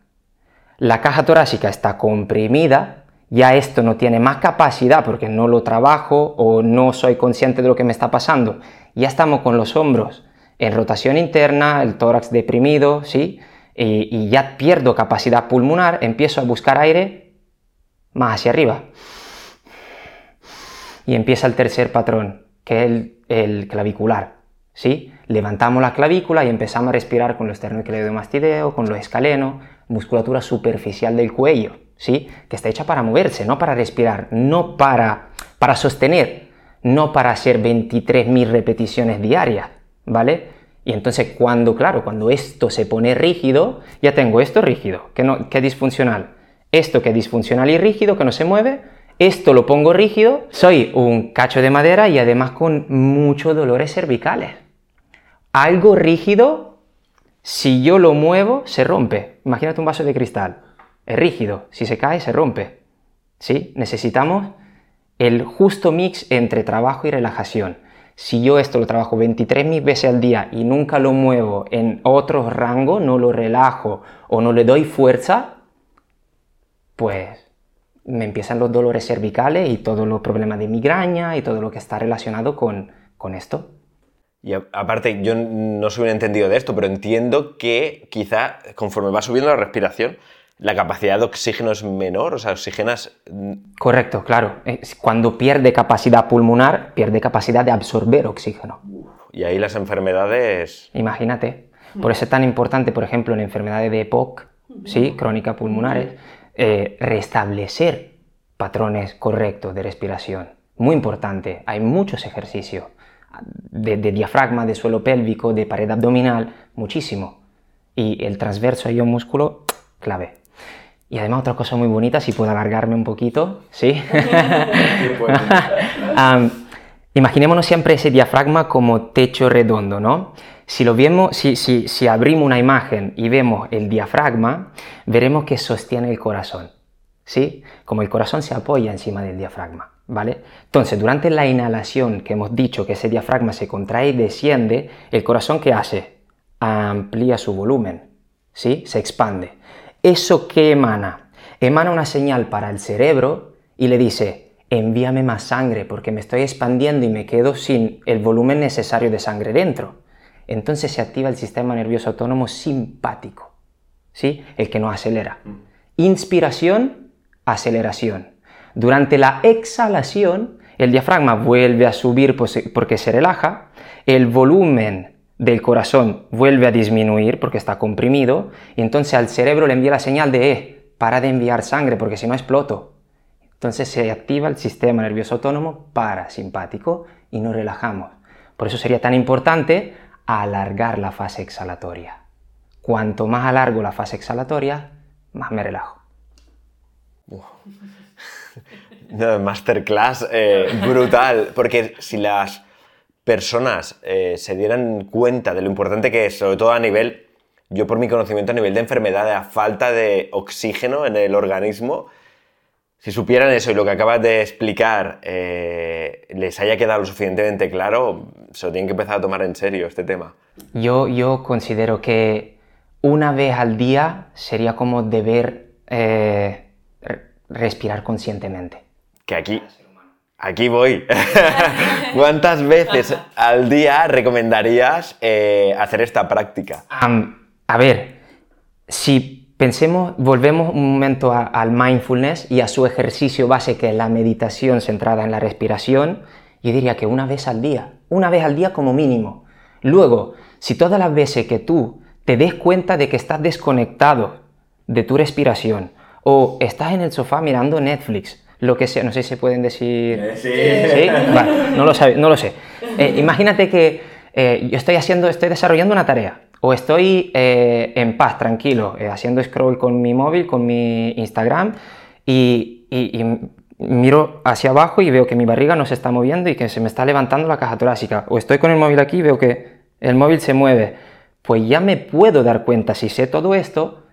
Speaker 1: la caja torácica está comprimida, ya esto no tiene más capacidad porque no lo trabajo o no soy consciente de lo que me está pasando, ya estamos con los hombros en rotación interna, el tórax deprimido, ¿sí? Y, y ya pierdo capacidad pulmonar, empiezo a buscar aire más hacia arriba. Y empieza el tercer patrón, que es el, clavicular, ¿sí? Levantamos la clavícula y empezamos a respirar con lo esternocleidomastideo, con lo escaleno, musculatura superficial del cuello, ¿sí? Que está hecha para moverse, no para respirar, no para, para sostener, no para hacer 23.000 repeticiones diarias, ¿vale? Y entonces cuando, claro, cuando esto se pone rígido, ya tengo esto rígido, que, no, que es disfuncional, esto que es disfuncional y rígido, que no se mueve, esto lo pongo rígido, soy un cacho de madera y además con muchos dolores cervicales. Algo rígido, si yo lo muevo, se rompe. Imagínate un vaso de cristal, es rígido, si se cae, se rompe. ¿Sí? Necesitamos el justo mix entre trabajo y relajación. Si yo esto lo trabajo 23.000 veces al día y nunca lo muevo en otro rango, no lo relajo o no le doy fuerza, pues me empiezan los dolores cervicales y todos los problemas de migraña y todo lo que está relacionado con, con esto.
Speaker 2: Y aparte, yo no soy un entendido de esto, pero entiendo que quizá conforme va subiendo la respiración, la capacidad de oxígeno es menor, o sea, oxigenas...
Speaker 1: Correcto, claro. Cuando pierde capacidad pulmonar, pierde capacidad de absorber oxígeno.
Speaker 2: Y ahí las enfermedades...
Speaker 1: Imagínate. Por eso es tan importante, por ejemplo, en enfermedades de EPOC, ¿sí? crónicas pulmonares, eh, restablecer patrones correctos de respiración. Muy importante. Hay muchos ejercicios de, de diafragma, de suelo pélvico, de pared abdominal, muchísimo. Y el transverso hay un músculo clave. Y además otra cosa muy bonita, si puedo alargarme un poquito, ¿sí? um, imaginémonos siempre ese diafragma como techo redondo, ¿no? Si, lo vemos, si, si, si abrimos una imagen y vemos el diafragma, veremos que sostiene el corazón, ¿sí? Como el corazón se apoya encima del diafragma, ¿vale? Entonces, durante la inhalación que hemos dicho que ese diafragma se contrae y desciende, el corazón ¿qué hace? Amplía su volumen, ¿sí? Se expande. ¿Eso qué emana? Emana una señal para el cerebro y le dice, envíame más sangre porque me estoy expandiendo y me quedo sin el volumen necesario de sangre dentro. Entonces se activa el sistema nervioso autónomo simpático, ¿sí? El que no acelera. Inspiración, aceleración. Durante la exhalación, el diafragma vuelve a subir porque se relaja, el volumen del corazón vuelve a disminuir porque está comprimido y entonces al cerebro le envía la señal de, eh, para de enviar sangre porque si no exploto. Entonces se activa el sistema nervioso autónomo parasimpático y nos relajamos. Por eso sería tan importante alargar la fase exhalatoria. cuanto más alargo la fase exhalatoria, más me relajo.
Speaker 2: No, masterclass eh, brutal, porque si las personas eh, se dieran cuenta de lo importante que es, sobre todo a nivel, yo por mi conocimiento a nivel de enfermedad, de la falta de oxígeno en el organismo, si supieran eso y lo que acabas de explicar eh, les haya quedado lo suficientemente claro, se lo tienen que empezar a tomar en serio este tema.
Speaker 1: Yo, yo considero que una vez al día sería como deber eh, respirar conscientemente.
Speaker 2: Que aquí, aquí voy. ¿Cuántas veces al día recomendarías eh, hacer esta práctica?
Speaker 1: a ver, si pensemos, volvemos un momento al mindfulness y a su ejercicio base, que es la meditación centrada en la respiración, yo diría que una vez al día, una vez al día como mínimo. Luego, si todas las veces que tú te des cuenta de que estás desconectado de tu respiración o estás en el sofá mirando Netflix, lo que sea, no sé si se pueden decir...
Speaker 4: Eh, sí.
Speaker 1: Vale, no lo, sabe, no lo sé. Eh, imagínate que eh, yo estoy haciendo, estoy desarrollando una tarea o estoy en paz, tranquilo, haciendo scroll con mi móvil, con mi Instagram y, miro hacia abajo y veo que mi barriga no se está moviendo y que se me está levantando la caja torácica. O estoy con el móvil aquí y veo que el móvil se mueve. Pues ya me puedo dar cuenta, si sé todo esto,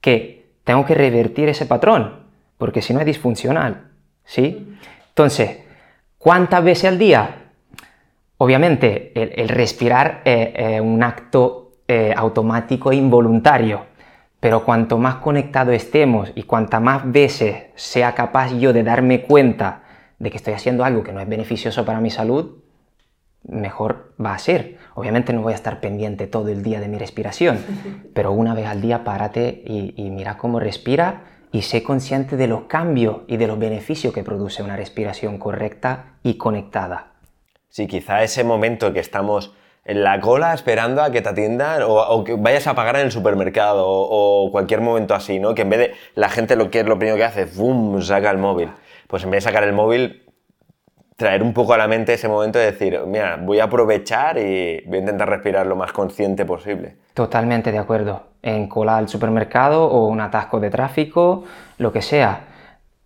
Speaker 1: que tengo que revertir ese patrón porque si no es disfuncional, ¿sí? Entonces, ¿cuántas veces al día? Obviamente, el, respirar es, un acto eh, automático e involuntario, pero cuanto más conectado estemos y cuantas más veces sea capaz yo de darme cuenta de que estoy haciendo algo que no es beneficioso para mi salud, mejor va a ser. Obviamente no voy a estar pendiente todo el día de mi respiración, pero una vez al día párate y, y mira cómo respira y sé consciente de los cambios y de los beneficios que produce una respiración correcta y conectada.
Speaker 2: Sí, quizá ese momento que estamos en la cola esperando a que te atiendan o, que vayas a pagar en el supermercado o, cualquier momento así, ¿no? Que en vez de la gente lo que es lo primero que hace, ¡bum! saca el móvil. Pues en vez de sacar el móvil, traer un poco a la mente ese momento de decir, mira, voy a aprovechar y voy a intentar respirar lo más consciente posible.
Speaker 1: Totalmente de acuerdo. En cola al supermercado o un atasco de tráfico, lo que sea.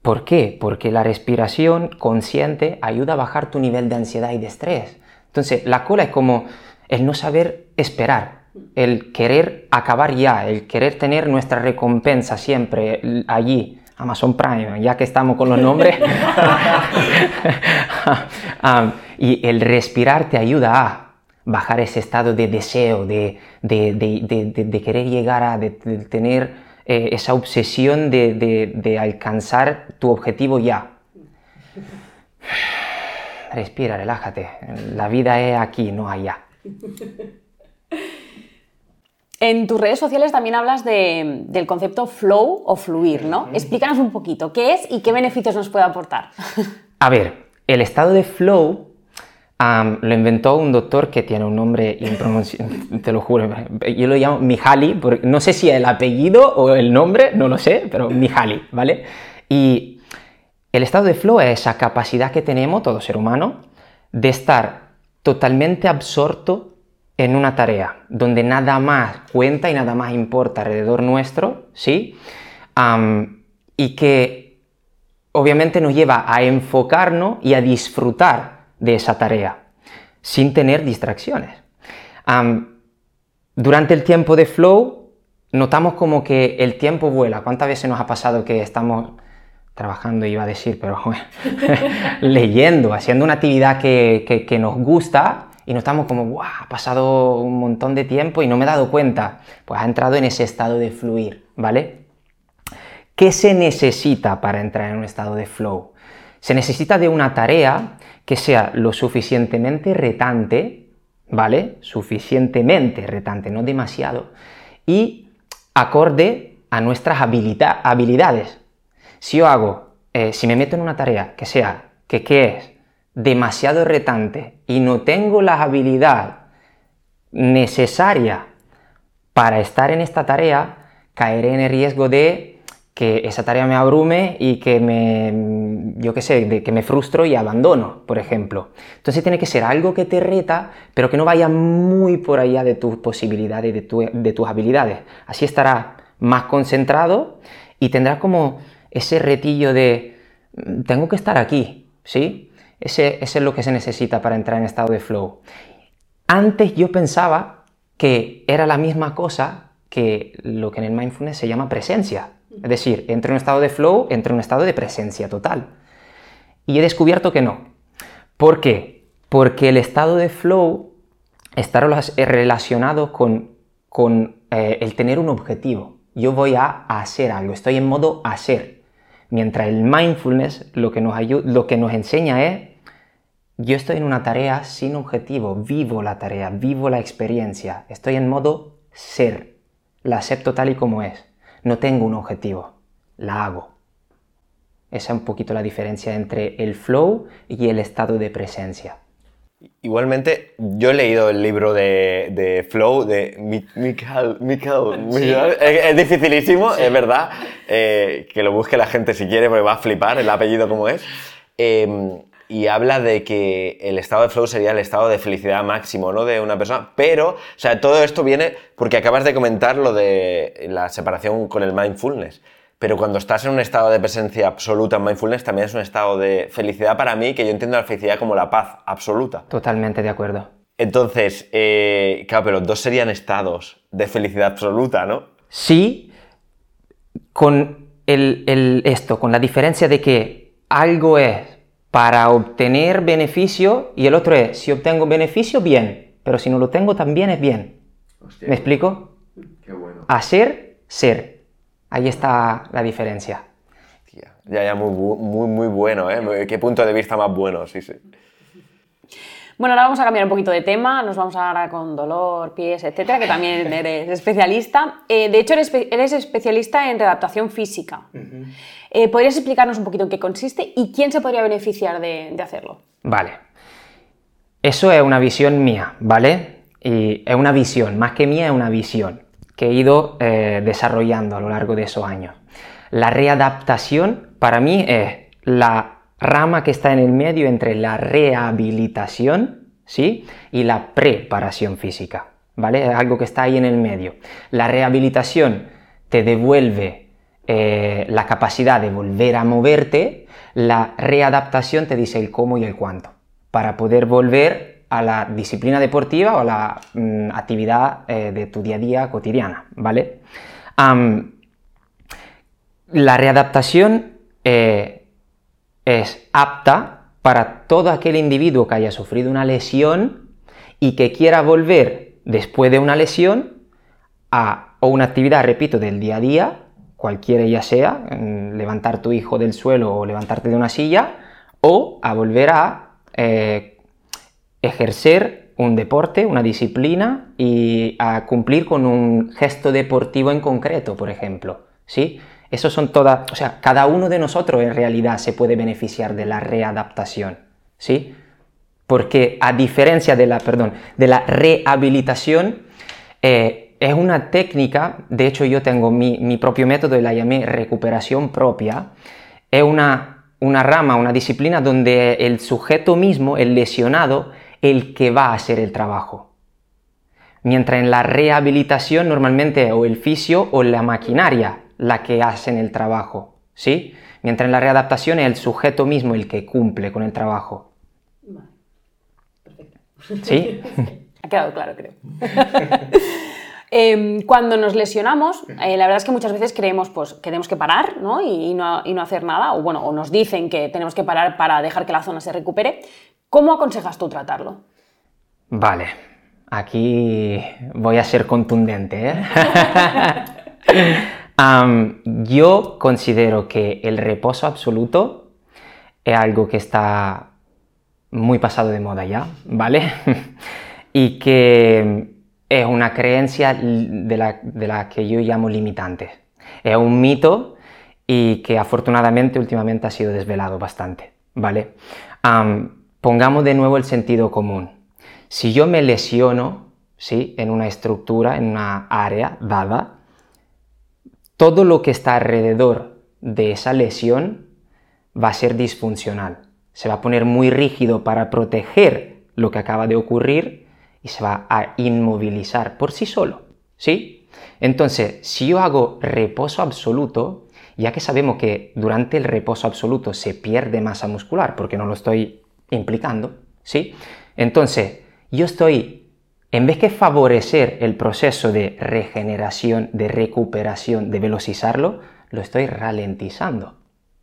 Speaker 1: ¿Por qué? Porque la respiración consciente ayuda a bajar tu nivel de ansiedad y de estrés. Entonces, la cola es como el no saber esperar, el querer acabar ya, el querer tener nuestra recompensa siempre allí, Amazon Prime, ya que estamos con los nombres. Ah, y el respirar te ayuda a bajar ese estado de deseo, de, querer llegar a tener eh, esa obsesión de alcanzar tu objetivo ya. Respira, relájate. La vida es aquí, no allá.
Speaker 3: En tus redes sociales también hablas del concepto flow o fluir, ¿no? Explícanos un poquito qué es y qué beneficios nos puede aportar.
Speaker 1: A ver, el estado de flow lo inventó un doctor que tiene un nombre impronunciable, te lo juro, yo lo llamo Mihaly, porque no sé si el apellido o el nombre, no lo sé, pero Mihaly, ¿vale? Y el estado de flow es esa capacidad que tenemos, todo ser humano, de estar totalmente absorto en una tarea, donde nada más cuenta y nada más importa alrededor nuestro, ¿sí? y que obviamente nos lleva a enfocarnos y a disfrutar de esa tarea, sin tener distracciones. durante el tiempo de flow, notamos como que el tiempo vuela. ¿Cuántas veces nos ha pasado que estamos trabajando, iba a decir, pero leyendo, haciendo una actividad que, que nos gusta y nos estamos como, ¡guau! Ha pasado un montón de tiempo y no me he dado cuenta. Pues ha entrado en ese estado de fluir, ¿vale? ¿Qué se necesita para entrar en un estado de flow? Se necesita de una tarea que sea lo suficientemente retante, ¿vale? Suficientemente retante, no demasiado, y acorde a nuestras habilidades. Si yo hago, eh, si me meto en una tarea que sea, que qué es, demasiado retante y no tengo la habilidad necesaria para estar en esta tarea, caeré en el riesgo de que esa tarea me abrume y que me, yo qué sé, de que me frustro y abandono, por ejemplo. Entonces tiene que ser algo que te reta, pero que no vaya muy por allá de tus posibilidades, de, de tus habilidades. Así estarás más concentrado y tendrás como ese retillo de, mm, tengo que estar aquí, ¿sí? Ese, ese es lo que se necesita para entrar en estado de flow. Antes yo pensaba que era la misma cosa que lo que en el mindfulness se llama presencia. Es decir, entro en un estado de flow, entro en un estado de presencia total. Y he descubierto que no. ¿Por qué? Porque el estado de flow está relacionado con, con eh, el tener un objetivo. Yo voy a hacer algo, estoy en modo hacer. Mientras el mindfulness lo que nos, lo que nos enseña es, yo estoy en una tarea sin objetivo, vivo la tarea, vivo la experiencia, estoy en modo ser, la acepto tal y como es. No tengo un objetivo, la hago. Esa es un poquito la diferencia entre el flow y el estado de presencia.
Speaker 2: Igualmente, yo he leído el libro de, Flow de Mikhail. Es, dificilísimo, es verdad. Eh, que lo busque la gente si quiere, porque va a flipar el apellido como es. Em, y habla de que el estado de flow sería el estado de felicidad máximo, ¿no? De una persona. Pero, o sea, todo esto viene porque acabas de comentar lo de la separación con el mindfulness. Pero cuando estás en un estado de presencia absoluta en mindfulness, también es un estado de felicidad para mí, que yo entiendo la felicidad como la paz absoluta.
Speaker 1: Totalmente de acuerdo.
Speaker 2: Entonces, eh, claro, pero dos serían estados de felicidad absoluta, ¿no?
Speaker 1: Sí, con el, esto, con la diferencia de que algo es para obtener beneficio y el otro es, si obtengo beneficio, bien, pero si no lo tengo, también es bien. ¿Me explico?
Speaker 4: Qué bueno.
Speaker 1: Hacer, ser. Ahí está la diferencia.
Speaker 2: ya, ya, muy, muy, muy bueno, ¿eh? Qué punto de vista más bueno, sí, sí.
Speaker 3: Bueno, ahora vamos a cambiar un poquito de tema, nos vamos ahora con dolor, pies, etcétera, que también eres especialista. Eh, de hecho, eres, especialista en readaptación física. Eh, ¿Podrías explicarnos un poquito en qué consiste y quién se podría beneficiar de, hacerlo?
Speaker 1: Vale. Eso es una visión mía, ¿vale? Y es una visión, más que mía, es una visión que he ido eh, desarrollando a lo largo de esos años. La readaptación para mí es la rama que está en el medio entre la rehabilitación ¿sí? y la preparación física. ¿vale? Es algo que está ahí en el medio. La rehabilitación te devuelve eh, la capacidad de volver a moverte, la readaptación te dice el cómo y el cuánto, para poder volver a la disciplina deportiva o a la mm, actividad eh, de tu día a día cotidiana, ¿vale? la readaptación eh, es apta para todo aquel individuo que haya sufrido una lesión y que quiera volver después de una lesión a una actividad, repito, del día a día, cualquiera ya sea, levantar tu hijo del suelo o levantarte de una silla, o a volver a eh, ejercer un deporte, una disciplina y a cumplir con un gesto deportivo en concreto, por ejemplo. ¿sí? Eso son todas, o sea, cada uno de nosotros en realidad se puede beneficiar de la readaptación, ¿sí? Porque a diferencia de la, perdón, de la rehabilitación, eh, es una técnica, de hecho yo tengo mi, propio método y la llamé recuperación propia, es una, una rama, una disciplina donde el sujeto mismo, el lesionado, el que va a hacer el trabajo. Mientras en la rehabilitación normalmente o el fisio o la maquinaria la que hacen el trabajo, ¿sí? Mientras en la readaptación es el sujeto mismo el que cumple con el trabajo. Vale. Perfecto. ¿Sí?
Speaker 3: ha quedado claro, creo. Em, cuando nos lesionamos, eh, la verdad es que muchas veces creemos pues, que tenemos que parar ¿no? Y, no, y, no, hacer nada, o bueno, o nos dicen que tenemos que parar para dejar que la zona se recupere. ¿Cómo aconsejas tú tratarlo?
Speaker 1: Vale, aquí voy a ser contundente. ¿eh? yo considero que el reposo absoluto es algo que está muy pasado de moda ya, ¿vale? y que es una creencia de la, que yo llamo limitante. Es un mito y que afortunadamente últimamente ha sido desvelado bastante, ¿vale? Pongamos de nuevo el sentido común. Si yo me lesiono, ¿sí? En una estructura, en una área dada, todo lo que está alrededor de esa lesión va a ser disfuncional. Se va a poner muy rígido para proteger lo que acaba de ocurrir y se va a inmovilizar por sí solo. ¿Sí? Entonces, si yo hago reposo absoluto, ya que sabemos que durante el reposo absoluto se pierde masa muscular, porque no lo estoy implicando, ¿sí? Entonces, yo estoy, en vez que favorecer el proceso de regeneración, de recuperación, de velocizarlo, lo estoy ralentizando,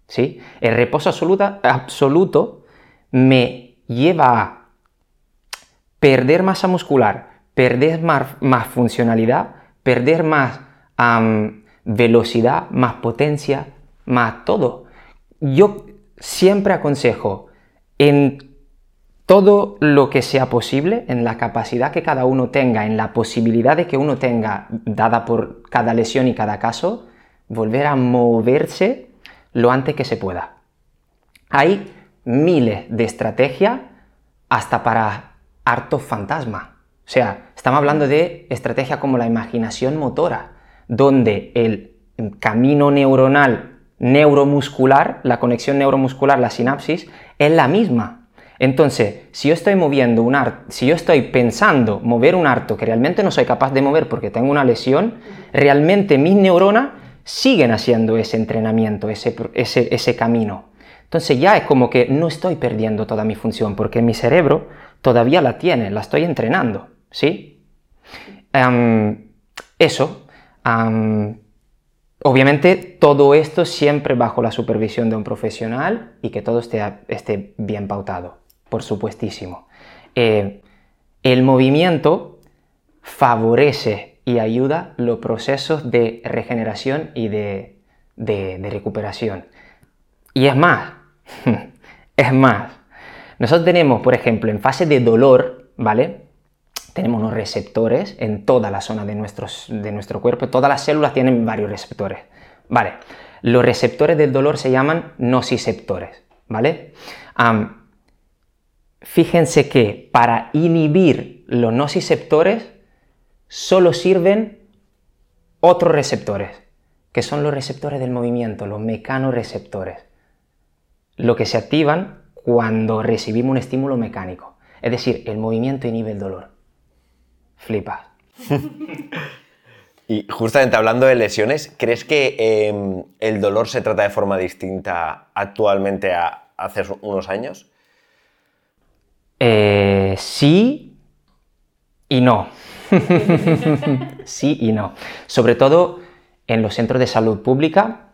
Speaker 1: ¿sí? El reposo absoluto me lleva a perder masa muscular, perder más, funcionalidad, perder más velocidad, más potencia, más todo. Yo siempre aconsejo en todo lo que sea posible, en la capacidad que cada uno tenga, en la posibilidad de que uno tenga, dada por cada lesión y cada caso, volver a moverse lo antes que se pueda. Hay miles de estrategias hasta para harto fantasma. O sea, estamos hablando de estrategias como la imaginación motora, donde el camino neuronal neuromuscular, la conexión neuromuscular, la sinapsis, es la misma. Entonces, si yo estoy moviendo un si yo estoy pensando mover un arto que realmente no soy capaz de mover porque tengo una lesión, realmente mis neuronas siguen haciendo ese entrenamiento, ese, ese, camino. Entonces ya es como que no estoy perdiendo toda mi función porque mi cerebro todavía la tiene, la estoy entrenando, ¿sí? eso. Obviamente todo esto siempre bajo la supervisión de un profesional y que todo esté, esté bien pautado, por supuestísimo. Eh, el movimiento favorece y ayuda los procesos de regeneración y de, de recuperación. Y es más, es más, nosotros tenemos, por ejemplo, en fase de dolor, ¿vale? Tenemos unos receptores en toda la zona de, de nuestro cuerpo. Todas las células tienen varios receptores. Vale, los receptores del dolor se llaman nociceptores. ¿Vale? fíjense que para inhibir los nociceptores solo sirven otros receptores, que son los receptores del movimiento, los mecanoreceptores, lo que se activan cuando recibimos un estímulo mecánico. Es decir, el movimiento inhibe el dolor flipa.
Speaker 2: y justamente hablando de lesiones, ¿crees que em, el dolor se trata de forma distinta actualmente a hace unos años?
Speaker 1: Eh, sí y no. sí y no. Sobre todo en los centros de salud pública.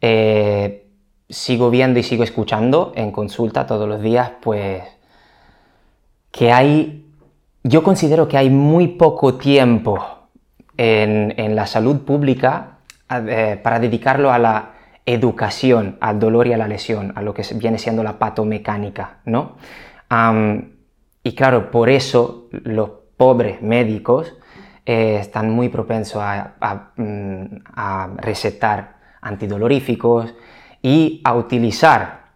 Speaker 1: Eh, sigo viendo y sigo escuchando en consulta todos los días, pues, que hay yo considero que hay muy poco tiempo en, la salud pública eh, para dedicarlo a la educación, al dolor y a la lesión, a lo que viene siendo la patomecánica, ¿no? y claro, por eso los pobres médicos eh, están muy propensos a, mm, a, recetar antidoloríficos y a utilizar,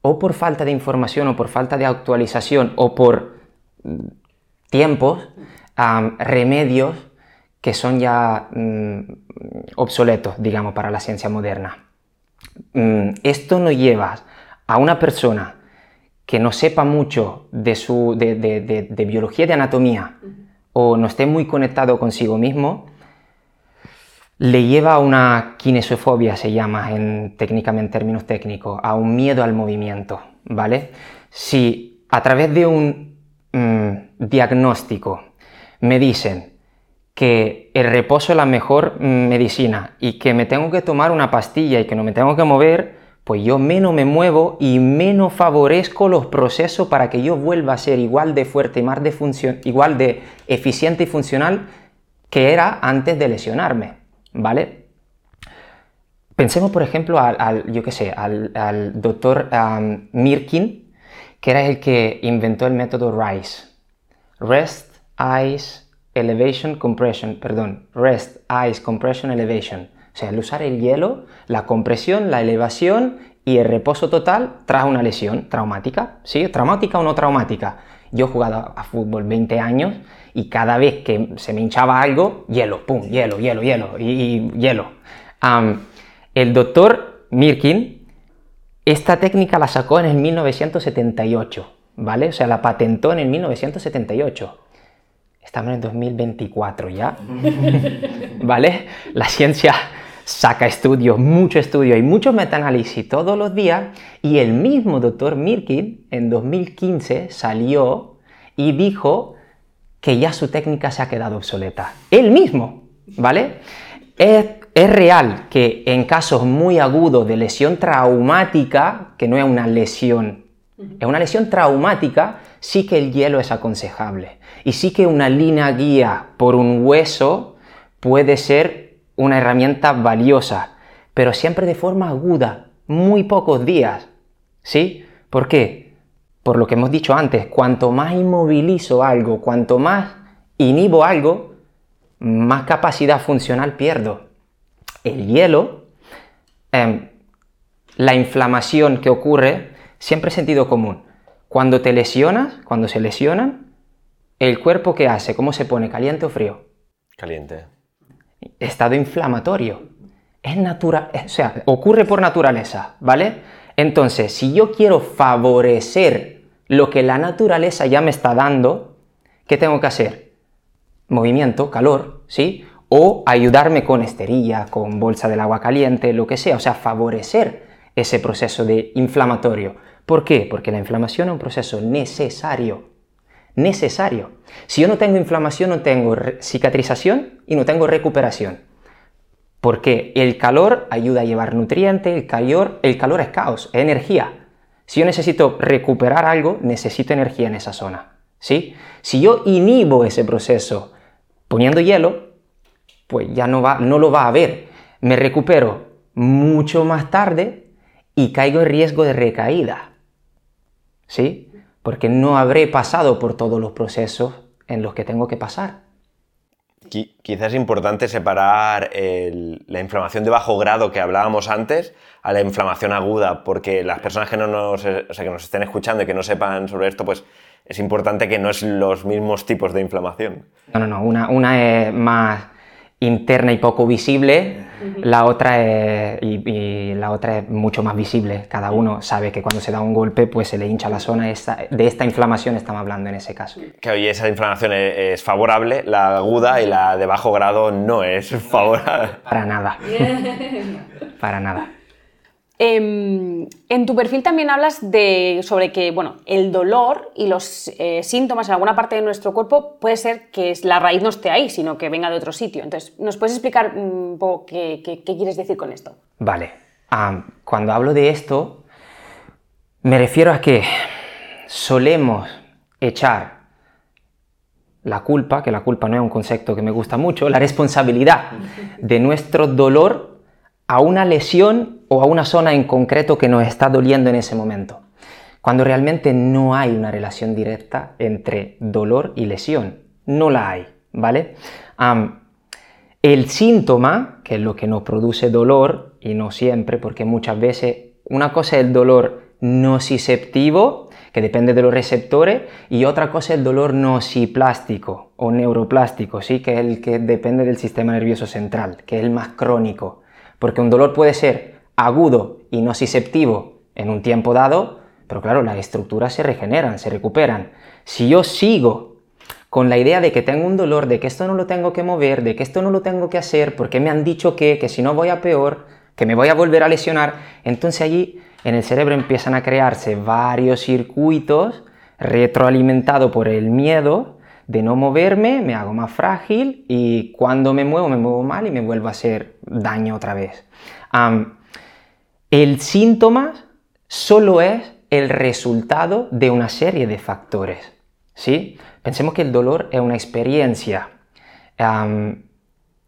Speaker 1: o por falta de información, o por falta de actualización, o por tiempos, remedios que son ya mm, obsoletos, digamos, para la ciencia moderna. Mm, esto nos lleva a una persona que no sepa mucho de, su, de, de, biología de anatomía o no esté muy conectado consigo mismo, le lleva a una kinesiofobia, se llama en, técnicamente en términos técnicos, a un miedo al movimiento, ¿vale? Si a través de un Mm, diagnóstico me dicen que el reposo es la mejor medicina y que me tengo que tomar una pastilla y que no me tengo que mover, pues yo menos me muevo y menos favorezco los procesos para que yo vuelva a ser igual de fuerte y más de función, igual de eficiente y funcional que era antes de lesionarme, ¿vale? Pensemos, por ejemplo, al, yo qué sé, al, doctor Mirkin, que era el que inventó el método RICE. Rest, Ice, Elevation, Compression, perdón, Rest, Ice, Compression, Elevation. O sea, el usar el hielo, la compresión, la elevación y el reposo total tras una lesión traumática, ¿sí? Traumática o no traumática. Yo he jugado a fútbol 20 años y cada vez que se me hinchaba algo, hielo, pum, hielo, hielo, hielo y, hielo. El doctor Mirkin, esta técnica la sacó en el 1978, ¿vale? O sea, la patentó en el 1978. Estamos en el 2024 ya, ¿vale? La ciencia saca estudios, mucho estudio y mucho metaanálisis todos los días y el mismo doctor Mirkin en 2015 salió y dijo que ya su técnica se ha quedado obsoleta. Él mismo, ¿vale? Es, es real que en casos muy agudos de lesión traumática, que no es una lesión, es una lesión traumática, sí que el hielo es aconsejable. Y sí que una línea guía por un hueso puede ser una herramienta valiosa, pero siempre de forma aguda, muy pocos días. ¿Sí? ¿Por qué? Por lo que hemos dicho antes, cuanto más inmovilizo algo, cuanto más inhibo algo, más capacidad funcional pierdo. El hielo, em, la inflamación que ocurre, siempre sentido común. Cuando te lesionas, cuando se lesionan, el cuerpo ¿qué hace? ¿Cómo se pone? ¿Caliente o frío?
Speaker 2: Caliente.
Speaker 1: Estado inflamatorio. Es natural, o sea, ocurre por naturaleza, ¿vale? Entonces, si yo quiero favorecer lo que la naturaleza ya me está dando, ¿qué tengo que hacer? Movimiento, calor, ¿sí? O ayudarme con esterilla, con bolsa del agua caliente, lo que sea, o sea, favorecer ese proceso de inflamatorio. ¿Por qué? Porque la inflamación es un proceso necesario. Necesario. Si yo no tengo inflamación, no tengo cicatrización y no tengo recuperación. Porque el calor ayuda a llevar nutrientes, el calor, el calor es caos, es energía. Si yo necesito recuperar algo, necesito energía en esa zona. ¿sí? Si yo inhibo ese proceso poniendo hielo, pues ya no, va, no lo va a haber. Me recupero mucho más tarde y caigo en riesgo de recaída. ¿Sí? Porque no habré pasado por todos los procesos en los que tengo que pasar.
Speaker 2: Quizás es importante separar la inflamación de bajo grado que hablábamos antes a la inflamación aguda, porque las personas que, no nos, o sea, que nos estén escuchando y que no sepan sobre esto, pues es importante que no es los mismos tipos de inflamación.
Speaker 1: No, no, no. Una, una es más interna y poco visible, la otra es, y, la otra es mucho más visible. Cada uno sabe que cuando se da un golpe, pues se le hincha la zona. de esta inflamación estamos hablando en ese caso.
Speaker 2: Que hoy esa inflamación es, favorable, la aguda y la de bajo grado no es favorable.
Speaker 1: Para nada. Para nada.
Speaker 3: Em, en tu perfil también hablas de, sobre que bueno, el dolor y los eh, síntomas en alguna parte de nuestro cuerpo puede ser que la raíz no esté ahí, sino que venga de otro sitio. Entonces, ¿nos puedes explicar un poco qué, quieres decir con esto?
Speaker 1: Vale. cuando hablo de esto, me refiero a que solemos echar la culpa, que la culpa no es un concepto que me gusta mucho, la responsabilidad de nuestro dolor a una lesión o a una zona en concreto que nos está doliendo en ese momento, cuando realmente no hay una relación directa entre dolor y lesión. No la hay, ¿vale? el síntoma, que es lo que nos produce dolor, y no siempre, porque muchas veces una cosa es el dolor nociceptivo, que depende de los receptores, y otra cosa es el dolor nociplástico o neuroplástico, ¿sí? que es el que depende del sistema nervioso central, que es el más crónico. Porque un dolor puede ser agudo y nociceptivo en un tiempo dado, pero claro, las estructuras se regeneran, se recuperan. Si yo sigo con la idea de que tengo un dolor, de que esto no lo tengo que mover, de que esto no lo tengo que hacer, porque me han dicho que, que si no voy a peor, que me voy a volver a lesionar, entonces allí en el cerebro empiezan a crearse varios circuitos retroalimentados por el miedo de no moverme, me hago más frágil y cuando me muevo me muevo mal y me vuelvo a hacer daño otra vez. El síntoma solo es el resultado de una serie de factores. ¿sí? Pensemos que el dolor es una experiencia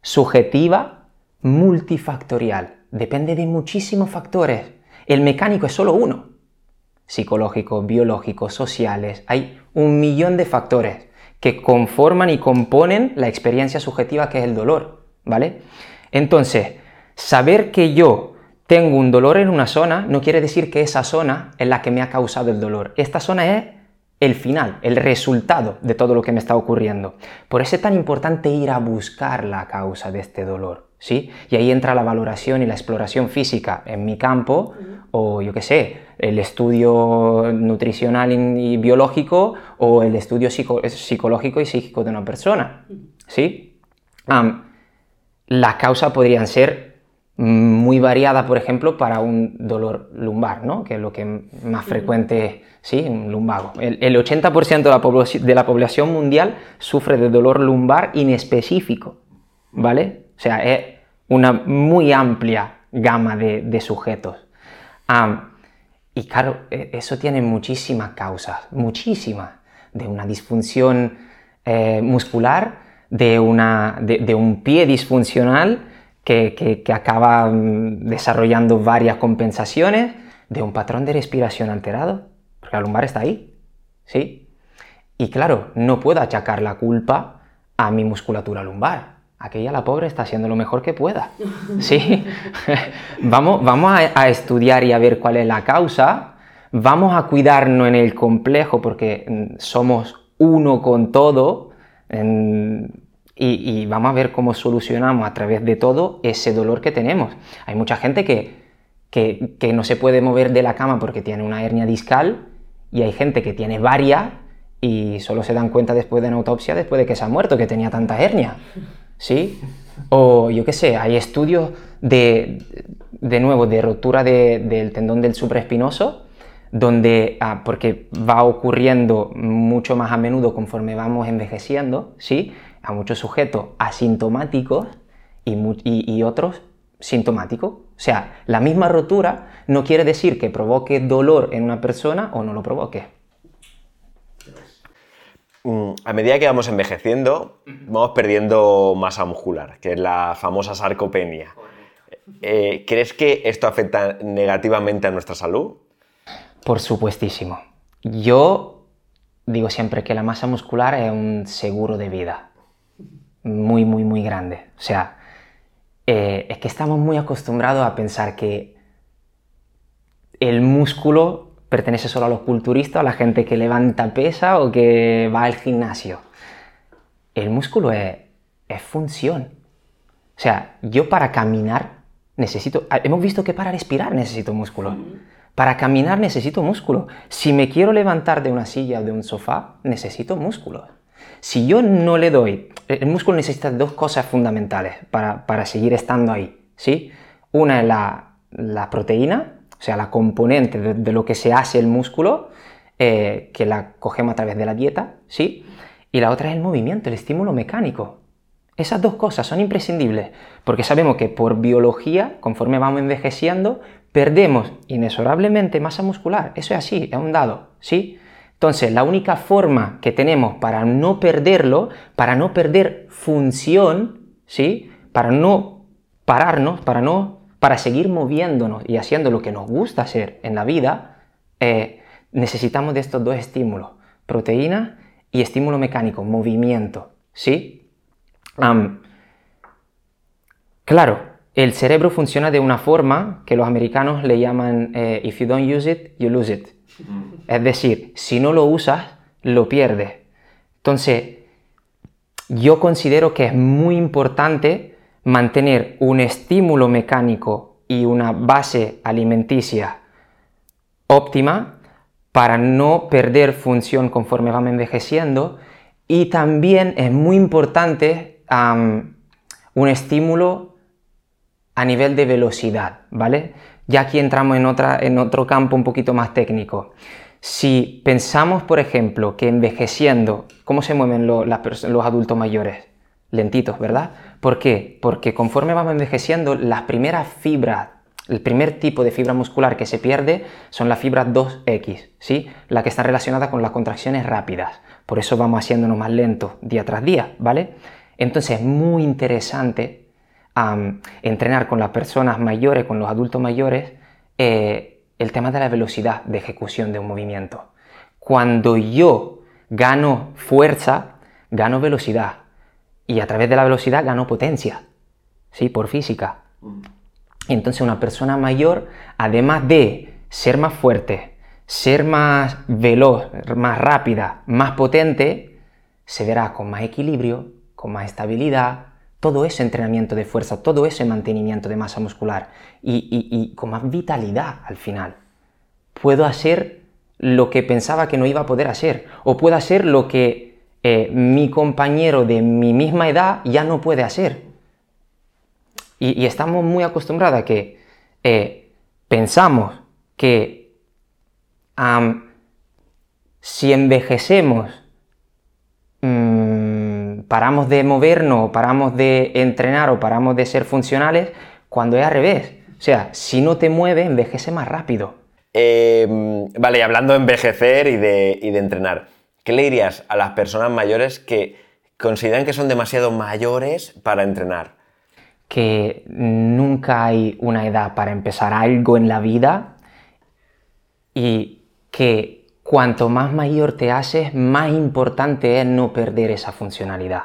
Speaker 1: subjetiva multifactorial. Depende de muchísimos factores. El mecánico es solo uno. Psicológico, biológico, sociales. Hay un millón de factores que conforman y componen la experiencia subjetiva que es el dolor. ¿Vale? Entonces, saber que yo tengo un dolor en una zona, no quiere decir que esa zona es la que me ha causado el dolor. Esta zona es el final, el resultado de todo lo que me está ocurriendo. Por eso es tan importante ir a buscar la causa de este dolor. ¿sí? Y ahí entra la valoración y la exploración física en mi campo, o yo qué sé, el estudio nutricional y biológico, o el estudio psicológico y psíquico de una persona, ¿sí? las causas podrían ser muy variadas, por ejemplo, para un dolor lumbar, ¿no? que es lo que más frecuente es, ¿sí? un lumbago. El, 80% de la, de la población mundial sufre de dolor lumbar inespecífico, ¿vale? O sea, es una muy amplia gama de, sujetos. y claro, e, eso tiene muchísimas causas, muchísimas, de una disfunción eh, muscular, de, una, de, un pie disfuncional que, acaba desarrollando varias compensaciones, de un patrón de respiración alterado, porque la lumbar está ahí, ¿sí? Y claro, no puedo achacar la culpa a mi musculatura lumbar aquella la pobre está haciendo lo mejor que pueda. ¿Sí? vamos vamos a, estudiar y a ver cuál es la causa. Vamos a cuidarnos en el complejo porque mm, somos uno con todo. Y, vamos a ver cómo solucionamos a través de todo ese dolor que tenemos. Hay mucha gente que, que, no se puede mover de la cama porque tiene una hernia discal y hay gente que tiene varias y solo se dan cuenta después de una autopsia, después de que se ha muerto, que tenía tanta hernia. ¿sí? O yo qué sé, hay estudios de, de nuevo, de rotura del tendón del supraespinoso, donde, ah, porque va ocurriendo mucho más a menudo conforme vamos envejeciendo, ¿sí? A muchos sujetos asintomáticos y, y otros sintomáticos. O sea, la misma rotura no quiere decir que provoque dolor en una persona o no lo provoque.
Speaker 2: Mm, a medida que vamos envejeciendo, vamos perdiendo masa muscular, que es la famosa sarcopenia. Eh, ¿Crees que esto afecta negativamente a nuestra salud?
Speaker 1: Por supuestísimo. Yo digo siempre que la masa muscular es un seguro de vida. Muy, muy, muy grande. O sea, eh, es que estamos muy acostumbrados a pensar que el músculo pertenece solo a los culturistas, a la gente que levanta pesa o que va al gimnasio. El músculo es, función. O sea, yo para caminar necesito... Ah, hemos visto que para respirar necesito músculo. Para caminar necesito músculo. Si me quiero levantar de una silla o de un sofá, necesito músculo. Si yo no le doy... El músculo necesita dos cosas fundamentales para, seguir estando ahí. ¿sí? Una es la, la proteína o sea, la componente de, lo que se hace el músculo, eh, que la cogemos a través de la dieta, ¿sí? Y la otra es el movimiento, el estímulo mecánico. Esas dos cosas son imprescindibles, porque sabemos que por biología, conforme vamos envejeciendo, perdemos inexorablemente masa muscular. Eso es así, es un dado, ¿sí? Entonces, la única forma que tenemos para no perderlo, para no perder función, ¿sí? Para no pararnos, para no para seguir moviéndonos y haciendo lo que nos gusta hacer en la vida, eh, necesitamos de estos dos estímulos, proteína y estímulo mecánico, movimiento, ¿sí? claro, el cerebro funciona de una forma que los americanos le llaman eh, if you don't use it, you lose it. Es decir, si no lo usas, lo pierdes. Entonces, yo considero que es muy importante mantener un estímulo mecánico y una base alimenticia óptima para no perder función conforme vamos envejeciendo y también es muy importante un estímulo a nivel de velocidad, ¿vale? Ya aquí entramos en, en otro campo un poquito más técnico. Si pensamos, por ejemplo, que envejeciendo, ¿cómo se mueven los adultos mayores? Lentitos, ¿verdad? ¿Por qué? Porque conforme vamos envejeciendo, las primeras fibras, el primer tipo de fibra muscular que se pierde son las fibras 2X, ¿sí? La que está relacionada con las contracciones rápidas. Por eso vamos haciéndonos más lentos día tras día, ¿vale? Entonces es muy interesante entrenar con las personas mayores, con los adultos mayores, eh, el tema de la velocidad de ejecución de un movimiento. Cuando yo gano fuerza, gano velocidad y a través de la velocidad ganó potencia, ¿sí? Por física. Entonces una persona mayor, además de ser más fuerte, ser más veloz, más rápida, más potente, se verá con más equilibrio, con más estabilidad, todo ese entrenamiento de fuerza, todo ese mantenimiento de masa muscular y, con más vitalidad al final. Puedo hacer lo que pensaba que no iba a poder hacer o puedo hacer lo que eh, mi compañero de mi misma edad ya no puede hacer. Y, estamos muy acostumbrados a que eh, pensamos que si envejecemos, paramos de movernos, paramos de entrenar o paramos de ser funcionales, cuando es al revés. O sea, si no te mueves, envejece más rápido.
Speaker 2: Em, vale, y hablando de envejecer y de, y de entrenar, ¿qué le dirías a las personas mayores que consideran que son demasiado mayores para entrenar?
Speaker 1: Que nunca hay una edad para empezar algo en la vida y que cuanto más mayor te haces, más importante es no perder esa funcionalidad.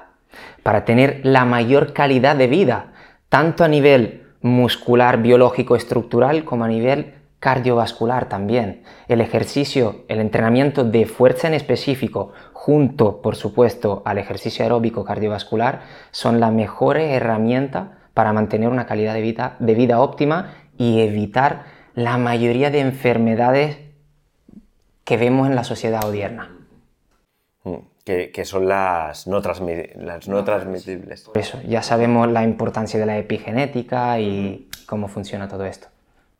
Speaker 1: Para tener la mayor calidad de vida, tanto a nivel muscular, biológico, estructural, como a nivel cardiovascular también. El ejercicio, el entrenamiento de fuerza en específico, junto, por supuesto, al ejercicio aeróbico cardiovascular, son la mejor herramienta para mantener una calidad de vida, de vida óptima y evitar la mayoría de enfermedades que vemos en la sociedad odierna.
Speaker 2: Mm, que, son las no, las no.
Speaker 1: Por eso, ya sabemos la importancia de la epigenética y cómo funciona todo esto.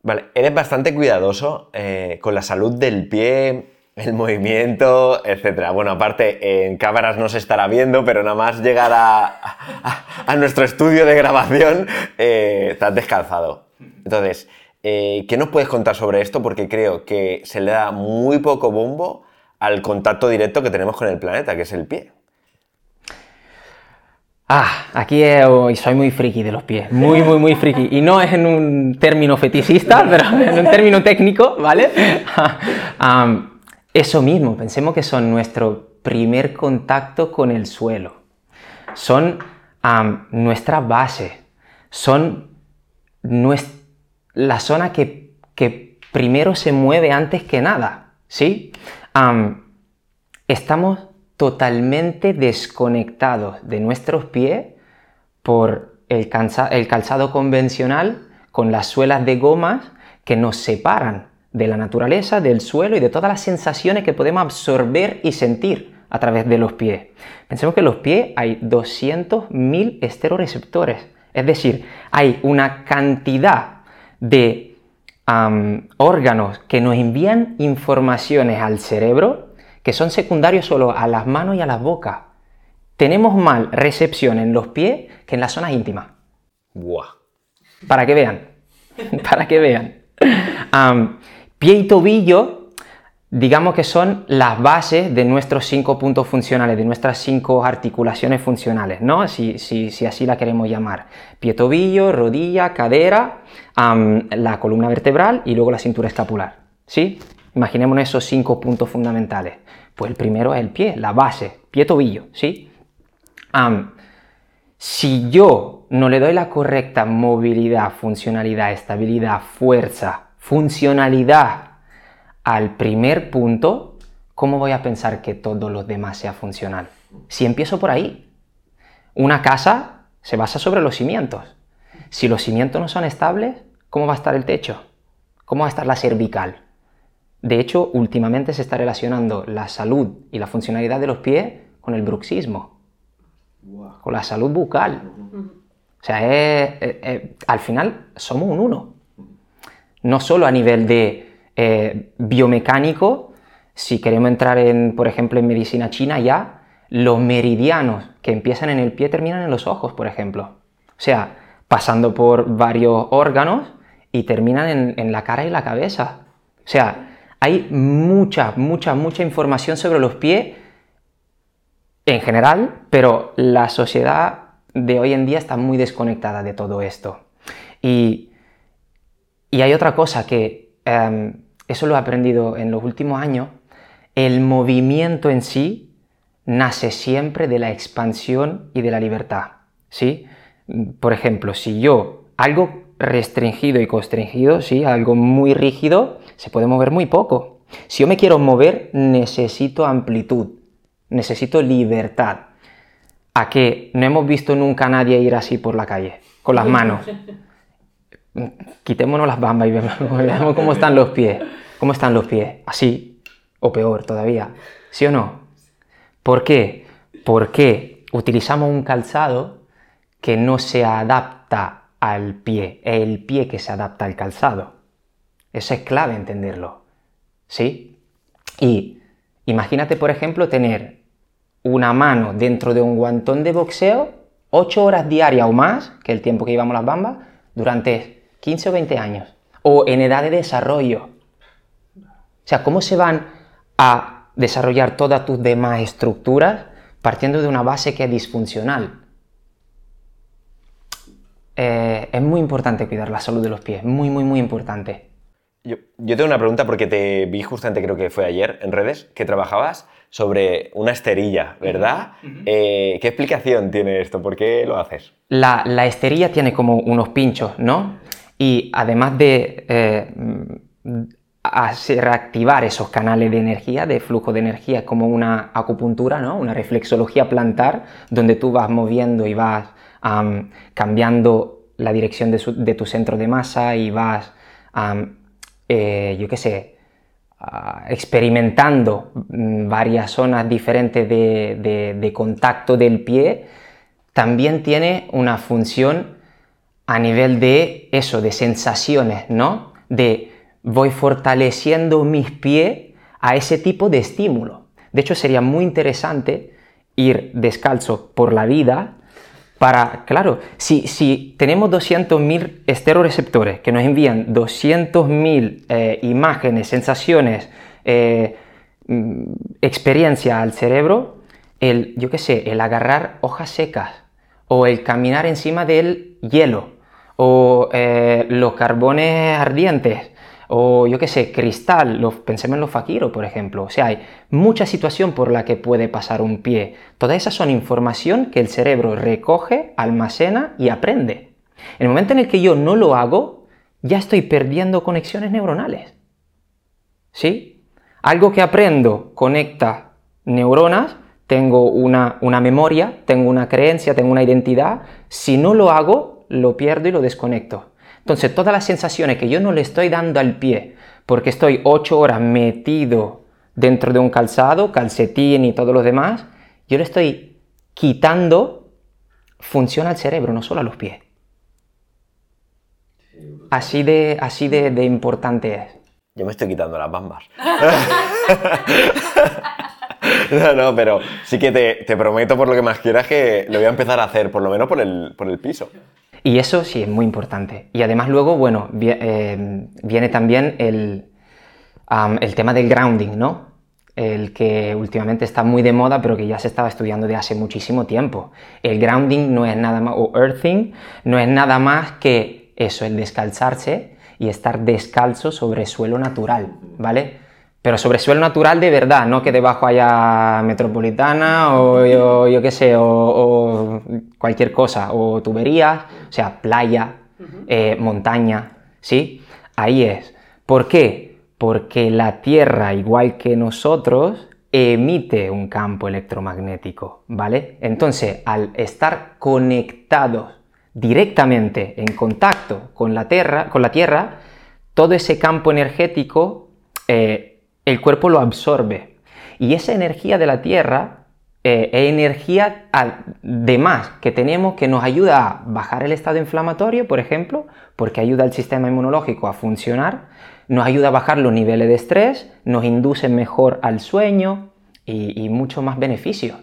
Speaker 2: Vale, eres bastante cuidadoso eh, con la salud del pie, el movimiento, etc. Bueno, aparte, en cámaras no se estará viendo, pero nada más llegar a, nuestro estudio de grabación, eh, estás descalzado. Entonces, eh, ¿qué nos puedes contar sobre esto? Porque creo que se le da muy poco bombo al contacto directo que tenemos con el planeta, que es el pie.
Speaker 1: Ah, aquí soy muy friki de los pies, muy, muy, muy friki. Y no es en un término fetichista, pero en un término técnico, ¿vale? eso mismo, pensemos que son nuestro primer contacto con el suelo. Son nuestra base, son la zona que, que, primero se mueve antes que nada, ¿sí? estamos totalmente desconectados de nuestros pies por el, calzado convencional con las suelas de gomas que nos separan de la naturaleza, del suelo y de todas las sensaciones que podemos absorber y sentir a través de los pies. Pensemos que en los pies hay 200.000 esteroreceptores, es decir, hay una cantidad de órganos que nos envían informaciones al cerebro que son secundarios solo a las manos y a las bocas. Tenemos mal recepción en los pies que en las zonas íntimas.
Speaker 2: Buah.
Speaker 1: Para que vean. Para que vean. pie y tobillo, digamos que son las bases de nuestros cinco puntos funcionales, de nuestras cinco articulaciones funcionales, ¿no? Si, si, así la queremos llamar. Pie, tobillo, rodilla, cadera, la columna vertebral y luego la cintura escapular. ¿Sí? Imaginémonos esos cinco puntos fundamentales. Pues el primero es el pie, la base, pie-tobillo, ¿sí? si yo no le doy la correcta movilidad, funcionalidad, estabilidad, fuerza, funcionalidad al primer punto, ¿cómo voy a pensar que todos los demás sea funcional? Si empiezo por ahí, una casa se basa sobre los cimientos. Si los cimientos no son estables, ¿cómo va a estar el techo? ¿Cómo va a estar la cervical? De hecho, últimamente se está relacionando la salud y la funcionalidad de los pies con el bruxismo, con la salud bucal. O sea, al final somos un uno. No solo a nivel de eh, biomecánico, si queremos entrar en, por ejemplo, en medicina china ya, los meridianos que empiezan en el pie terminan en los ojos, por ejemplo. O sea, pasando por varios órganos y terminan en, la cara y la cabeza. O sea, hay mucha, mucha, mucha información sobre los pies en general, pero la sociedad de hoy en día está muy desconectada de todo esto. Y, hay otra cosa que em, eso lo he aprendido en los últimos años, el movimiento en sí nace siempre de la expansión y de la libertad. ¿sí? Por ejemplo, si yo algo restringido y constringido, ¿sí? algo muy rígido, se puede mover muy poco. Si yo me quiero mover, necesito amplitud, necesito libertad. a que no hemos visto nunca a nadie ir así por la calle, con las manos. Quitémonos las bambas y veamos cómo están los pies. ¿Cómo están los pies? Así, o peor todavía. ¿Sí o no? ¿Por qué? Porque utilizamos un calzado que no se adapta al pie, es el pie que se adapta al calzado. Eso es clave entenderlo. ¿Sí? Y imagínate, por ejemplo, tener una mano dentro de un guantón de boxeo, 8 horas diarias o más, que el tiempo que llevamos las bambas, durante 15 o 20 años. O en edad de desarrollo. O sea, ¿cómo se van a desarrollar todas tus demás estructuras partiendo de una base que es disfuncional? Eh, es muy importante cuidar la salud de los pies, muy, muy, muy importante.
Speaker 2: Yo, yo, tengo una pregunta porque te vi justamente, creo que fue ayer en redes, que trabajabas sobre una esterilla, ¿verdad? Eh, ¿Qué explicación tiene esto? ¿Por qué lo haces?
Speaker 1: La, la, esterilla tiene como unos pinchos, ¿no? Y además de eh, hacer activar esos canales de energía, de flujo de energía, como una acupuntura, ¿no? Una reflexología plantar, donde tú vas moviendo y vas cambiando la dirección de, tu centro de masa y vas, eh, yo qué sé, uh, experimentando varias zonas diferentes de, contacto del pie, también tiene una función a nivel de eso, de sensaciones, ¿no? De voy fortaleciendo mis pies a ese tipo de estímulo. De hecho, sería muy interesante ir descalzo por la vida para, claro, si, si tenemos 200.000 esteroreceptores que nos envían 200.000 eh, imágenes, sensaciones, eh, mm, experiencia al cerebro, el, yo qué sé, el agarrar hojas secas o el caminar encima del hielo o eh, los carbones ardientes o yo qué sé, cristal, pensemos en los faquiros, por ejemplo. O sea, hay mucha situación por la que puede pasar un pie. Todas esas son información que el cerebro recoge, almacena y aprende. En el momento en el que yo no lo hago, ya estoy perdiendo conexiones neuronales. ¿Sí? Algo que aprendo conecta neuronas, tengo una, una memoria, tengo una creencia, tengo una identidad. Si no lo hago, lo pierdo y lo desconecto. Entonces, todas las sensaciones que yo no le estoy dando al pie, porque estoy ocho horas metido dentro de un calzado, calcetín y todo lo demás, yo le estoy quitando función al cerebro, no solo a los pies. Así de, así de, importante es.
Speaker 2: Yo me estoy quitando las bambas. no, no, pero sí que te, te, prometo por lo que más quieras que lo voy a empezar a hacer, por lo menos por el, por el piso.
Speaker 1: Y eso sí es muy importante. Y además luego, bueno, eh, viene también el, el tema del grounding, ¿no? El que últimamente está muy de moda, pero que ya se estaba estudiando de hace muchísimo tiempo. El grounding no es nada más, o earthing, no es nada más que eso, el descalzarse y estar descalzo sobre suelo natural, ¿vale? Pero sobre suelo natural de verdad, no que debajo haya metropolitana o yo, yo qué sé, o, o, cualquier cosa, o tuberías, o sea, playa, uh -huh. eh, montaña, ¿sí? Ahí es. ¿Por qué? Porque la Tierra, igual que nosotros, emite un campo electromagnético, ¿vale? Entonces, al estar conectados directamente en contacto con la Tierra, con la tierra todo ese campo energético eh, el cuerpo lo absorbe. Y esa energía de la Tierra eh, es energía de más que tenemos que nos ayuda a bajar el estado inflamatorio, por ejemplo, porque ayuda al sistema inmunológico a funcionar, nos ayuda a bajar los niveles de estrés, nos induce mejor al sueño y, y mucho más beneficio.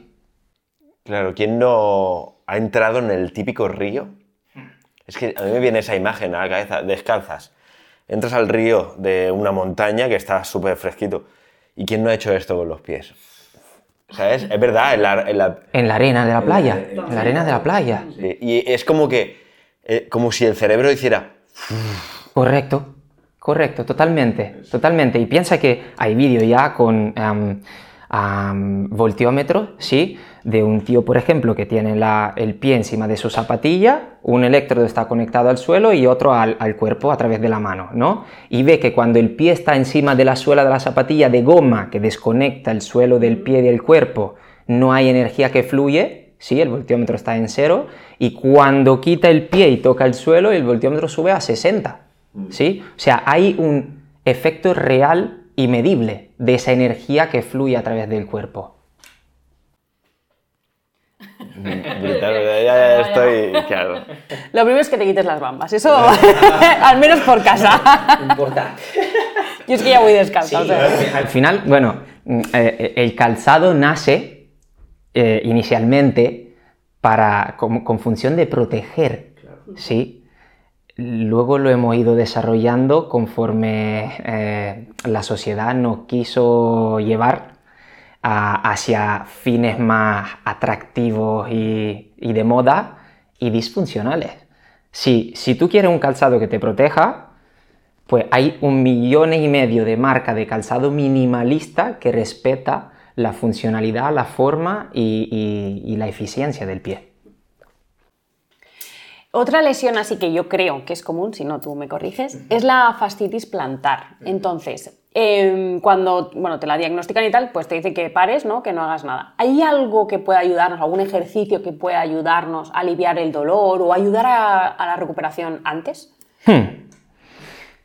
Speaker 2: Claro, ¿quién no ha entrado en el típico río? Es que a mí me viene esa imagen a la cabeza, descalzas entras al río de una montaña que está súper fresquito. ¿Y quién no ha hecho esto con los pies? ¿Sabes? Es verdad, en la, en la,
Speaker 1: en la arena de la playa. En la arena de la playa.
Speaker 2: Sí, y es como que, eh, como si el cerebro hiciera...
Speaker 1: Correcto, correcto, totalmente, totalmente. Y piensa que hay vídeo ya con um, um, ¿sí? de un tío, por ejemplo, que tiene el pie encima de su zapatilla, un electrodo está conectado al suelo y otro al, al, cuerpo a través de la mano, ¿no? Y ve que cuando el pie está encima de la suela de la zapatilla de goma que desconecta el suelo del pie y del cuerpo, no hay energía que fluye, ¿sí? El voltiómetro está en cero y cuando quita el pie y toca el suelo, el voltiómetro sube a 60, ¿sí? O sea, hay un efecto real y medible de esa energía que fluye a través del cuerpo.
Speaker 2: Brutal, ya, ya estoy. Claro.
Speaker 3: Lo primero es que te quites las bambas, eso al menos por casa.
Speaker 1: Importante.
Speaker 3: Yo es que ya voy descalza. o sea.
Speaker 1: Al final, bueno, mm, eh, el calzado nace eh, inicialmente para, con, con función de proteger, ¿sí? Luego lo hemos ido desarrollando conforme eh, la sociedad nos quiso llevar hacia fines más atractivos y, de moda y disfuncionales. Si, tú quieres un calzado que te proteja, pues hay un millón y medio de marca de calzado minimalista que respeta la funcionalidad, la forma y la eficiencia del pie.
Speaker 3: Otra lesión así que yo creo que es común, si no tú me corriges, es la fascitis plantar. Entonces, em, cuando bueno, te la diagnostican y tal, pues te dicen que pares, ¿no? que no hagas nada. ¿Hay algo que pueda ayudarnos, algún ejercicio que pueda ayudarnos a aliviar el dolor o ayudar a, a la recuperación antes?
Speaker 1: Hmm.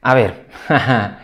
Speaker 1: A ver,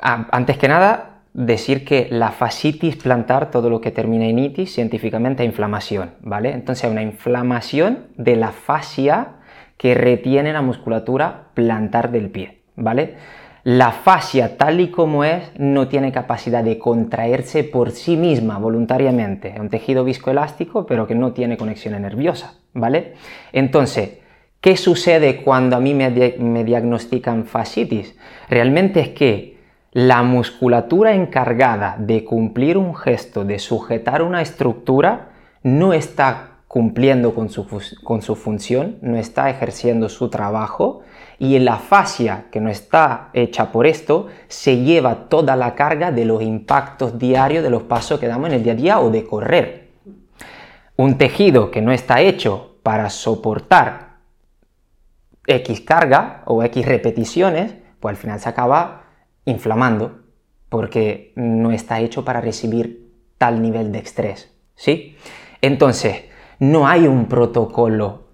Speaker 1: antes que nada, decir que la fascitis plantar, todo lo que termina en itis, científicamente es inflamación, ¿vale? Entonces hay una inflamación de la fascia que retiene la musculatura plantar del pie, ¿vale? La fascia, tal y como es, no tiene capacidad de contraerse por sí misma voluntariamente. Es un tejido viscoelástico, pero que no tiene conexión nerviosa, ¿vale? Entonces, ¿Qué sucede cuando a mí me, me diagnostican fascitis? Realmente es que la musculatura encargada de cumplir un gesto, de sujetar una estructura, no está cumpliendo con su, con su función, no está ejerciendo su trabajo y la fascia que no está hecha por esto se lleva toda la carga de los impactos diarios de los pasos que damos en el día a día o de correr. Un tejido que no está hecho para soportar X carga o X repeticiones, pues al final se acaba inflamando porque no está hecho para recibir tal nivel de estrés, ¿sí? Entonces, no hay un protocolo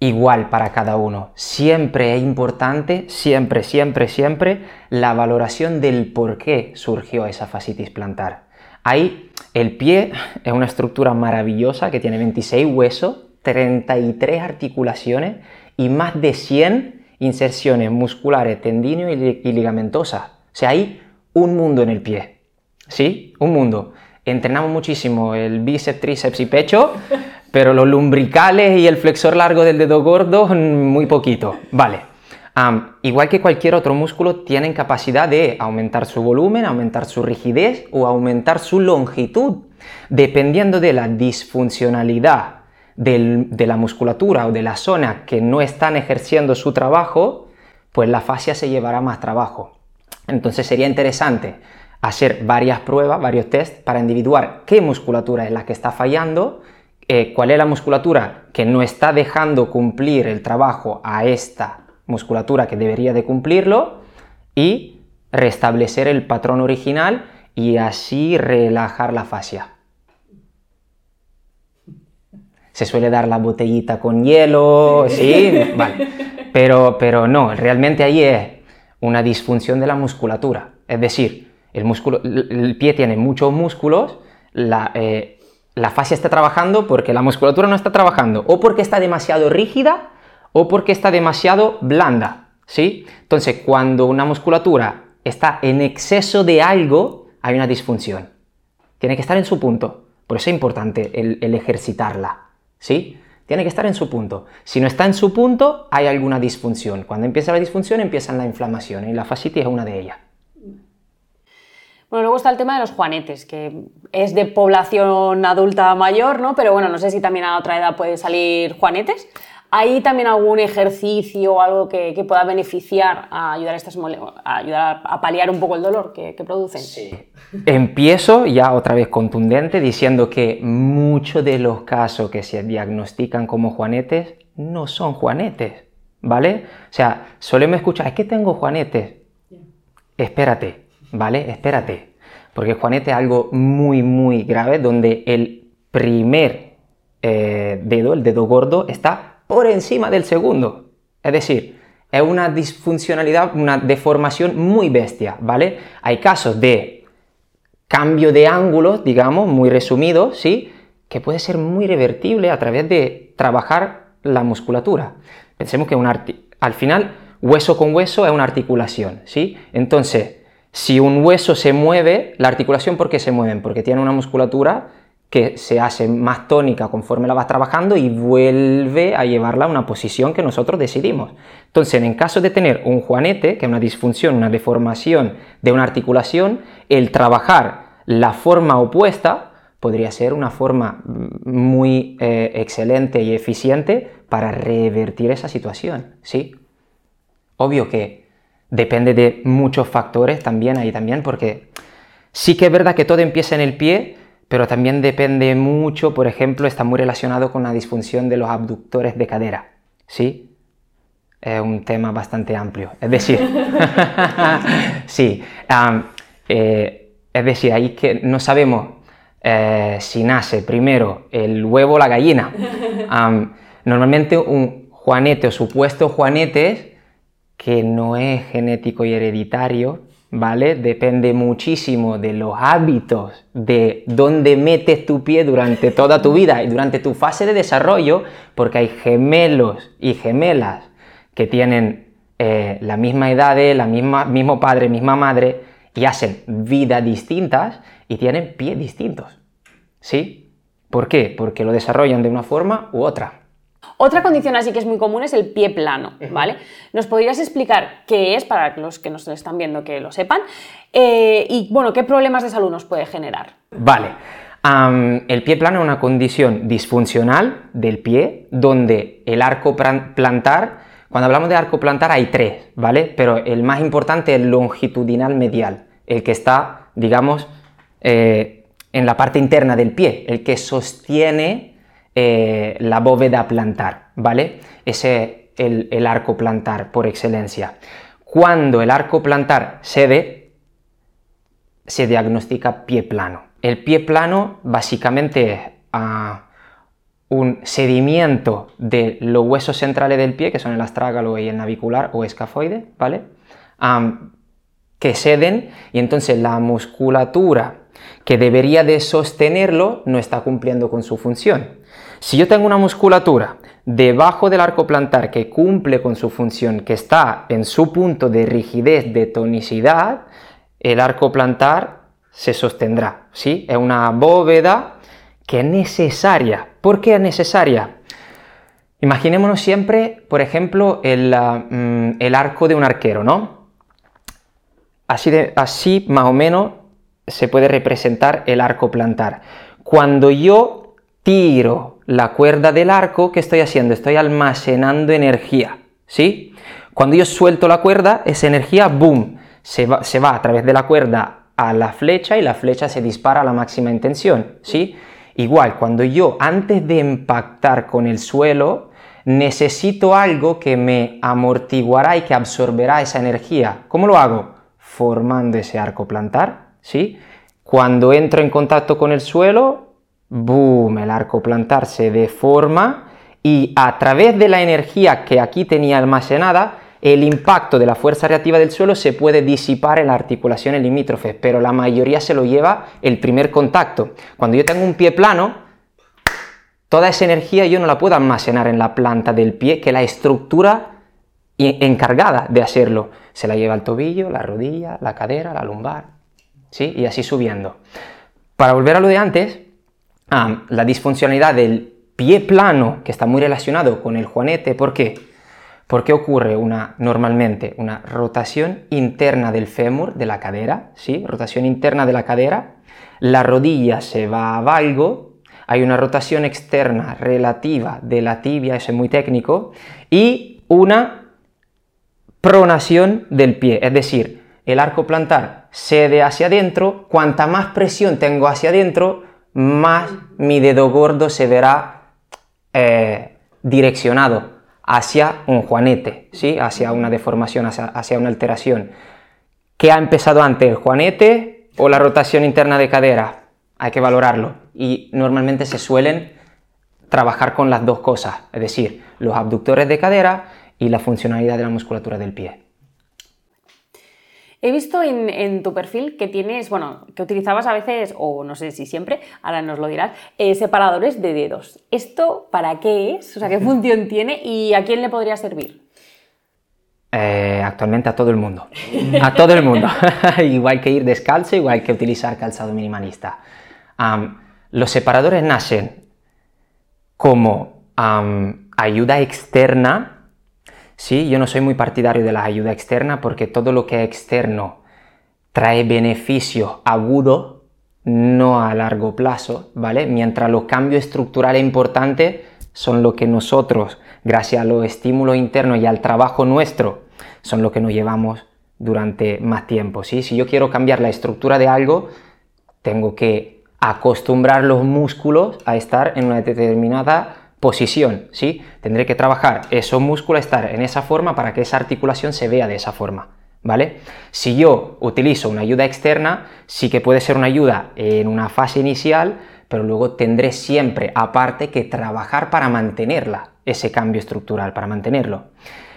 Speaker 1: igual para cada uno. Siempre es importante, siempre, siempre, siempre, la valoración del por qué surgió esa fascitis plantar. Ahí, el pie es una estructura maravillosa que tiene 26 huesos, 33 articulaciones y más de 100 inserciones musculares, li- y ligamentosas. O sea, hay un mundo en el pie. ¿Sí? Un mundo. Entrenamos muchísimo el bíceps, tríceps y pecho, pero los lumbricales y el flexor largo del dedo gordo, muy poquito. Vale. Igual que cualquier otro músculo, tienen capacidad de aumentar su volumen, aumentar su rigidez o aumentar su longitud, dependiendo de la disfuncionalidad de la musculatura o de la zona que no están ejerciendo su trabajo, pues la fascia se llevará más trabajo. Entonces sería interesante hacer varias pruebas, varios test para individuar qué musculatura es la que está fallando, eh, cuál es la musculatura que no está dejando cumplir el trabajo a esta musculatura que debería de cumplirlo y restablecer el patrón original y así relajar la fascia. Se suele dar la botellita con hielo, sí, vale. Pero, pero no, realmente ahí es una disfunción de la musculatura. Es decir, el, músculo, el pie tiene muchos músculos, la, eh, la fascia está trabajando porque la musculatura no está trabajando, o porque está demasiado rígida, o porque está demasiado blanda, ¿sí? Entonces, cuando una musculatura está en exceso de algo, hay una disfunción. Tiene que estar en su punto. Por eso es importante el, el ejercitarla, ¿sí? Tiene que estar en su punto. Si no está en su punto, hay alguna disfunción. Cuando empieza la disfunción, empieza la inflamación y la fascitis es una de ellas.
Speaker 3: Bueno, luego está el tema de los juanetes, que es de población adulta mayor, ¿no? Pero bueno, no sé si también a otra edad puede salir juanetes. ¿Hay también algún ejercicio o algo que, que pueda beneficiar a ayudar a, estas mole- a ayudar a paliar un poco el dolor que, que producen?
Speaker 1: Empiezo ya otra vez contundente diciendo que muchos de los casos que se diagnostican como juanetes no son juanetes, ¿vale? O sea, solemos escuchar, es que tengo juanetes. Espérate, ¿vale? Espérate. Porque juanete es algo muy, muy grave donde el primer eh, dedo, el dedo gordo, está por encima del segundo. Es decir, es una disfuncionalidad, una deformación muy bestia, ¿vale? Hay casos de cambio de ángulo, digamos, muy resumido, ¿sí? Que puede ser muy revertible a través de trabajar la musculatura. Pensemos que un al final, hueso con hueso es una articulación, ¿sí? Entonces, si un hueso se mueve, la articulación, ¿por qué se mueven? Porque tiene una musculatura que se hace más tónica conforme la vas trabajando y vuelve a llevarla a una posición que nosotros decidimos. Entonces, en caso de tener un juanete, que es una disfunción, una deformación de una articulación, el trabajar la forma opuesta podría ser una forma muy eh, excelente y eficiente para revertir esa situación, ¿sí? Obvio que depende de muchos factores también ahí también, porque sí que es verdad que todo empieza en el pie, pero también depende mucho, por ejemplo, está muy relacionado con la disfunción de los abductores de cadera, ¿sí? Es un tema bastante amplio. Es decir, sí, eh, es decir, ahí que no sabemos eh, si nace primero el huevo o la gallina. normalmente un juanete o supuesto juanete que no es genético y hereditario, ¿vale? Depende muchísimo de los hábitos, de dónde metes tu pie durante toda tu vida y durante tu fase de desarrollo, porque hay gemelos y gemelas que tienen eh, la misma edad, la misma, mismo padre, misma madre, y hacen vida distintas y tienen pies distintos. ¿Sí? ¿Por qué? Porque lo desarrollan de una forma u otra.
Speaker 3: Otra condición así que es muy común es el pie plano, ¿vale? ¿Nos podrías explicar qué es, para los que nos están viendo que lo sepan, eh, y bueno, qué problemas de salud nos puede generar?
Speaker 1: Vale. el pie plano es una condición disfuncional del pie donde el arco plantar, cuando hablamos de arco plantar hay tres, ¿vale? Pero el más importante es el longitudinal medial, el que está, digamos, eh, en la parte interna del pie, el que sostiene eh, la bóveda plantar, ¿vale? Ese es el, arco plantar por excelencia. Cuando el arco plantar cede, se diagnostica pie plano. El pie plano básicamente es ah, un sedimiento de los huesos centrales del pie, que son el astrágalo y el navicular o escafoide, ¿vale? que ceden y entonces la musculatura que debería de sostenerlo no está cumpliendo con su función. Si yo tengo una musculatura debajo del arco plantar que cumple con su función, que está en su punto de rigidez, de tonicidad, el arco plantar se sostendrá. ¿sí? Es una bóveda que es necesaria. ¿Por qué es necesaria? Imaginémonos siempre, por ejemplo, el, mm, arco de un arquero, ¿no? Así, así más o menos se puede representar el arco plantar. Cuando yo tiro la cuerda del arco, ¿qué estoy haciendo? Estoy almacenando energía, ¿sí? Cuando yo suelto la cuerda, esa energía, boom, se va, se va a través de la cuerda a la flecha y la flecha se dispara a la máxima intención, ¿sí? Igual, cuando yo antes de impactar con el suelo, necesito algo que me amortiguará y que absorberá esa energía. ¿Cómo lo hago? Formando ese arco plantar, ¿sí? Cuando entro en contacto con el suelo, boom, el arco plantar se deforma y a través de la energía que aquí tenía almacenada, el impacto de la fuerza reactiva del suelo se puede disipar en las articulaciones limítrofes, pero la mayoría se lo lleva el primer contacto. Cuando yo tengo un pie plano, toda esa energía yo no la puedo almacenar en la planta del pie, que la estructura encargada de hacerlo se la lleva el tobillo, la rodilla, la cadera, la lumbar, ¿sí? Y así subiendo. Para volver a lo de antes, la disfuncionalidad del pie plano, que está muy relacionado con el juanete, ¿por qué? Porque ocurre una, normalmente una rotación interna del fémur, de la cadera, ¿sí? Rotación interna de la cadera, la rodilla se va a valgo, hay una rotación externa relativa de la tibia, eso es muy técnico, y una pronación del pie, es decir, el arco plantar cede hacia adentro, cuanta más presión tengo hacia adentro, más mi dedo gordo se verá eh, direccionado hacia un juanete, ¿sí? hacia una deformación, hacia, una alteración. ¿Qué ha empezado antes, el juanete o la rotación interna de cadera? Hay que valorarlo. Y normalmente se suelen trabajar con las dos cosas, es decir, los abductores de cadera y la funcionalidad de la musculatura del pie.
Speaker 3: He visto en, tu perfil que tienes, bueno, que utilizabas a veces, o no sé si siempre, ahora nos lo dirás, eh, separadores de dedos. ¿Esto para qué es? O sea, ¿qué función tiene y a quién le podría servir?
Speaker 1: Eh, actualmente a todo el mundo. A todo el mundo. igual que ir descalzo, igual que utilizar calzado minimalista. los separadores nacen como ayuda externa Sí, yo no soy muy partidario de la ayuda externa porque todo lo que es externo trae beneficio agudo, no a largo plazo, ¿vale? Mientras los cambios estructurales importantes son lo que nosotros, gracias a los estímulos internos y al trabajo nuestro, son lo que nos llevamos durante más tiempo, ¿sí? Si yo quiero cambiar la estructura de algo, tengo que acostumbrar los músculos a estar en una determinada posición, ¿sí? Tendré que trabajar esos músculos, estar en esa forma para que esa articulación se vea de esa forma, ¿vale? Si yo utilizo una ayuda externa, sí que puede ser una ayuda en una fase inicial, pero luego tendré siempre aparte que trabajar para mantenerla, ese cambio estructural, para mantenerlo.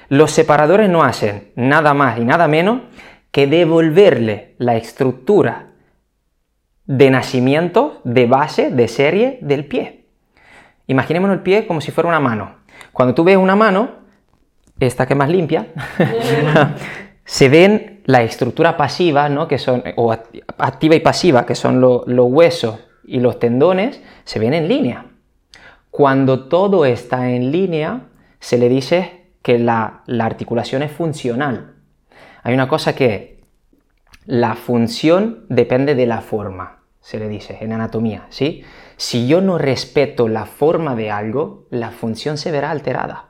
Speaker 1: Los separadores no hacen nada más y nada menos que devolverle la estructura de nacimiento, de base, de serie del pie. Imaginémonos el pie como si fuera una mano. Cuando tú ves una mano, esta que es más limpia, se ven la estructura pasiva, ¿no? que son, o activa y pasiva, que son los huesos y los tendones, se ven en línea. Cuando todo está en línea, se le dice que la, la articulación es funcional. Hay una cosa que la función depende de la forma, se le dice en anatomía, ¿sí? Si yo no respeto la forma de algo, la función se verá alterada.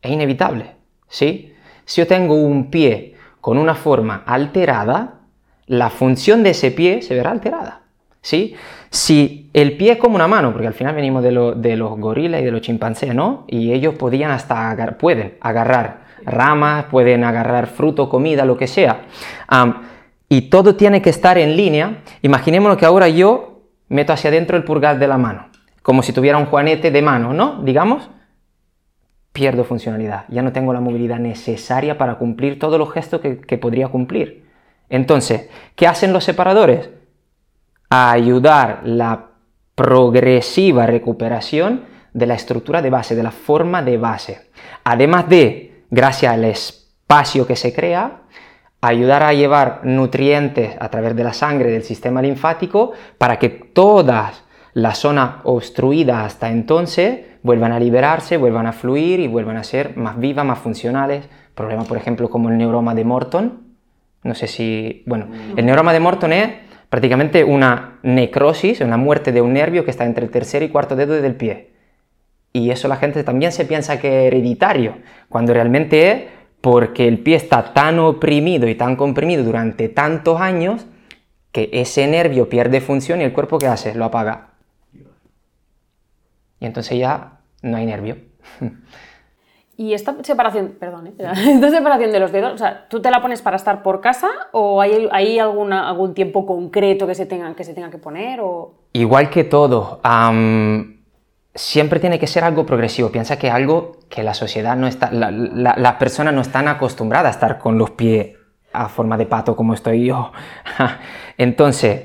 Speaker 1: Es inevitable, ¿sí? Si yo tengo un pie con una forma alterada, la función de ese pie se verá alterada, ¿sí? Si el pie es como una mano, porque al final venimos de, los gorilas y de los chimpancés, ¿no? Y ellos podían hasta pueden agarrar ramas, pueden agarrar fruto, comida, lo que sea. Y todo tiene que estar en línea. Imaginémonos que ahora yo meto hacia adentro el pulgar de la mano, como si tuviera un juanete de mano, ¿no? Digamos, pierdo funcionalidad, ya no tengo la movilidad necesaria para cumplir todos los gestos que, podría cumplir. Entonces, ¿qué hacen los separadores? ayudar la progresiva recuperación de la estructura de base, de la forma de base. Además de, gracias al espacio que se crea, ayudar a llevar nutrientes a través de la sangre del sistema linfático para que todas las zonas obstruidas hasta entonces vuelvan a liberarse, vuelvan a fluir y vuelvan a ser más vivas, más funcionales. Problemas, por ejemplo, como el neuroma de Morton. No sé si... Bueno, el neuroma de Morton es prácticamente una necrosis, una muerte de un nervio que está entre el tercer y cuarto dedo del pie. Y eso la gente también se piensa que es hereditario, cuando realmente es porque el pie está tan oprimido y tan comprimido durante tantos años que ese nervio pierde función y el cuerpo ¿qué hace? Lo apaga. Y entonces ya no hay nervio.
Speaker 3: Y esta separación, perdón, ¿eh? esta separación de los dedos, o sea, ¿tú te la pones para estar por casa o hay, hay alguna, algún tiempo concreto que se tenga que, se tenga que poner? O...
Speaker 1: Igual que todo, siempre tiene que ser algo progresivo. Piensa que algo que la sociedad no está, las personas no están acostumbradas a estar con los pies a forma de pato como estoy yo. Entonces,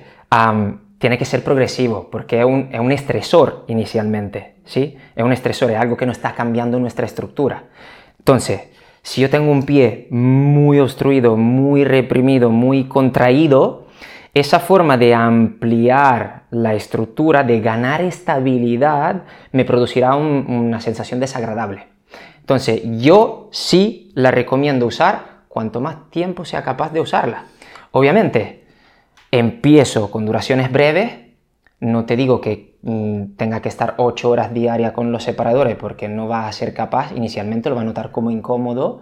Speaker 1: tiene que ser progresivo porque es un, es un, estresor inicialmente, ¿sí? Es un estresor, es algo que no está cambiando nuestra estructura. Entonces, si yo tengo un pie muy obstruido, muy reprimido, muy contraído, esa forma de ampliar la estructura, de ganar estabilidad, me producirá una sensación desagradable. Entonces, yo sí la recomiendo usar cuanto más tiempo sea capaz de usarla. Obviamente, empiezo con duraciones breves, no te digo que mm, tenga que estar 8 horas diarias con los separadores porque no va a ser capaz, inicialmente lo va a notar como incómodo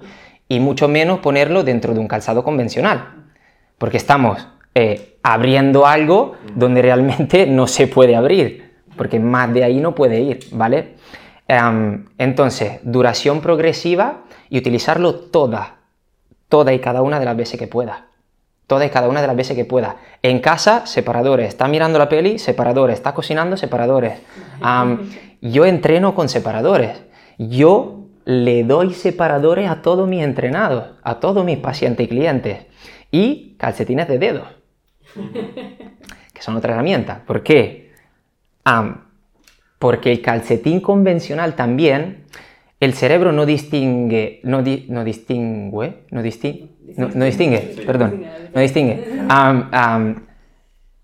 Speaker 1: y mucho menos ponerlo dentro de un calzado convencional, porque estamos eh, abriendo algo donde realmente no se puede abrir, porque más de ahí no puede ir, ¿vale? entonces, duración progresiva y utilizarlo toda, toda y cada una de las veces que pueda. todas y cada una de las veces que pueda. En casa, separadores. Está mirando la peli, separadores. Está cocinando, separadores. Yo entreno con separadores. Yo le doy separadores a todos mis entrenados, a todos mis pacientes y clientes. Y calcetines de dedos, que son otra herramienta. ¿Por qué? Porque el calcetín convencional también, el cerebro no distingue, no, di- no distingue, no, distin- no, no distingue, perdón, no distingue.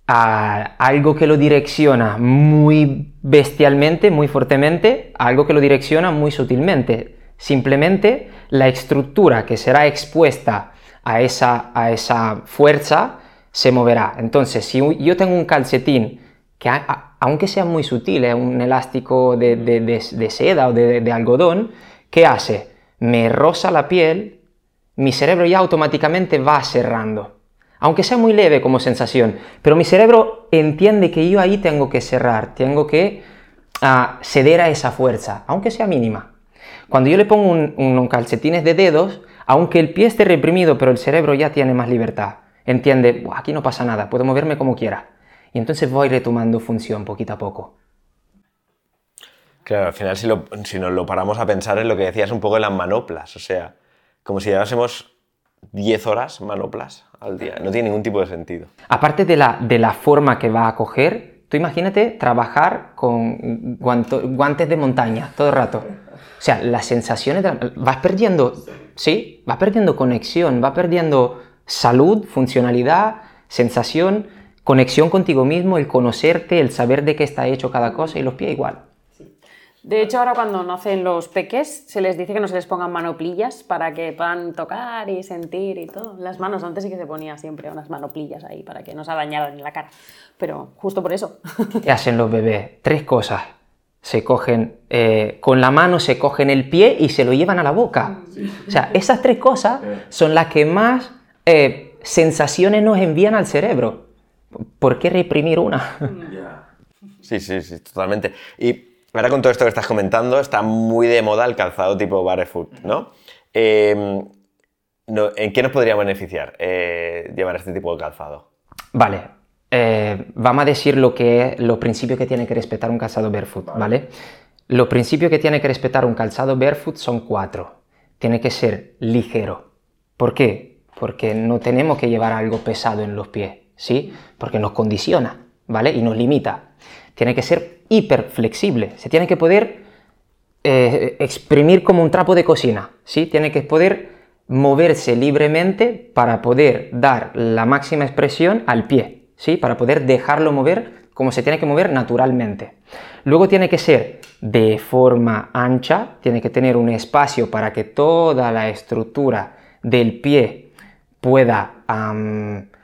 Speaker 1: A algo que lo direcciona muy bestialmente, muy fuertemente, a algo que lo direcciona muy sutilmente. Simplemente la estructura que será expuesta a esa, a esa fuerza se moverá. Entonces, si yo tengo un calcetín que, aunque sea muy sutil, es un elástico de, de- seda o de, algodón, ¿qué hace? Me roza la piel, mi cerebro ya automáticamente va cerrando. Aunque sea muy leve como sensación, pero mi cerebro entiende que yo ahí tengo que cerrar, tengo que ah, ceder a esa fuerza, aunque sea mínima. Cuando yo le pongo un- unos calcetines de dedos, aunque el pie esté reprimido, pero el cerebro ya tiene más libertad, entiende, "Buah, aquí no pasa nada, puedo moverme como quiera. Y entonces voy retomando función poquito a poco.
Speaker 2: Claro, al final si, lo- si nos lo paramos a pensar en lo que decías un poco de las manoplas, o sea, como si llevásemos 10 horas manoplas al día, no tiene ningún tipo de sentido.
Speaker 1: Aparte de la, de la forma que va a coger, tú imagínate trabajar con guanto- guantes de montaña todo el rato. O sea, las sensaciones, de la- vas perdiendo, ¿sí? Vas perdiendo conexión, vas perdiendo salud, funcionalidad, sensación, conexión contigo mismo, el conocerte, el saber de qué está hecho cada cosa y los pies igual.
Speaker 3: De hecho, ahora cuando nacen los peques, se les dice que no se les pongan manoplillas para que puedan tocar y sentir y todo. Las manos, antes sí que se ponía siempre unas manoplillas ahí para que no se dañaran en la cara. Pero justo por eso.
Speaker 1: ¿Qué hacen los bebés? Tres cosas. Se cogen, eh, con la mano se cogen el pie y se lo llevan a la boca. O sea, esas tres cosas son las que más eh, sensaciones nos envían al cerebro. ¿Por qué reprimir una?
Speaker 2: Sí, sí, sí, totalmente. Y ahora con todo esto que estás comentando, está muy de moda el calzado tipo barefoot, ¿no? Eh, no- ¿En qué nos podría beneficiar eh, llevar este tipo de calzado?
Speaker 1: Vale, eh, vamos a decir lo que es los principios que tiene que respetar un calzado barefoot, ¿vale? Los principios que tiene que respetar un calzado barefoot son cuatro. Tiene que ser ligero. ¿Por qué? Porque no tenemos que llevar algo pesado en los pies, ¿sí? Porque nos condiciona, ¿vale? Y nos limita. Tiene que ser hiper flexible. Se tiene que poder eh, exprimir como un trapo de cocina, ¿sí? Tiene que poder moverse libremente para poder dar la máxima expresión al pie, ¿sí? Para poder dejarlo mover como se tiene que mover naturalmente. Luego tiene que ser de forma ancha, tiene que tener un espacio para que toda la estructura del pie pueda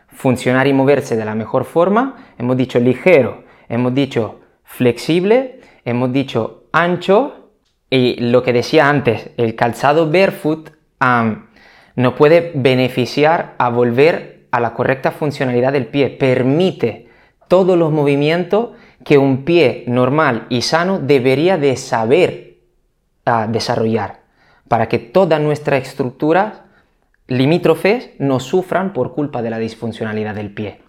Speaker 1: funcionar y moverse de la mejor forma. Hemos dicho ligero, hemos dicho flexible, hemos dicho ancho y lo que decía antes, el calzado barefoot am, nos puede beneficiar a volver a la correcta funcionalidad del pie, permite todos los movimientos que un pie normal y sano debería de saber ah, desarrollar para que todas nuestras estructuras limítrofes no sufran por culpa de la disfuncionalidad del pie.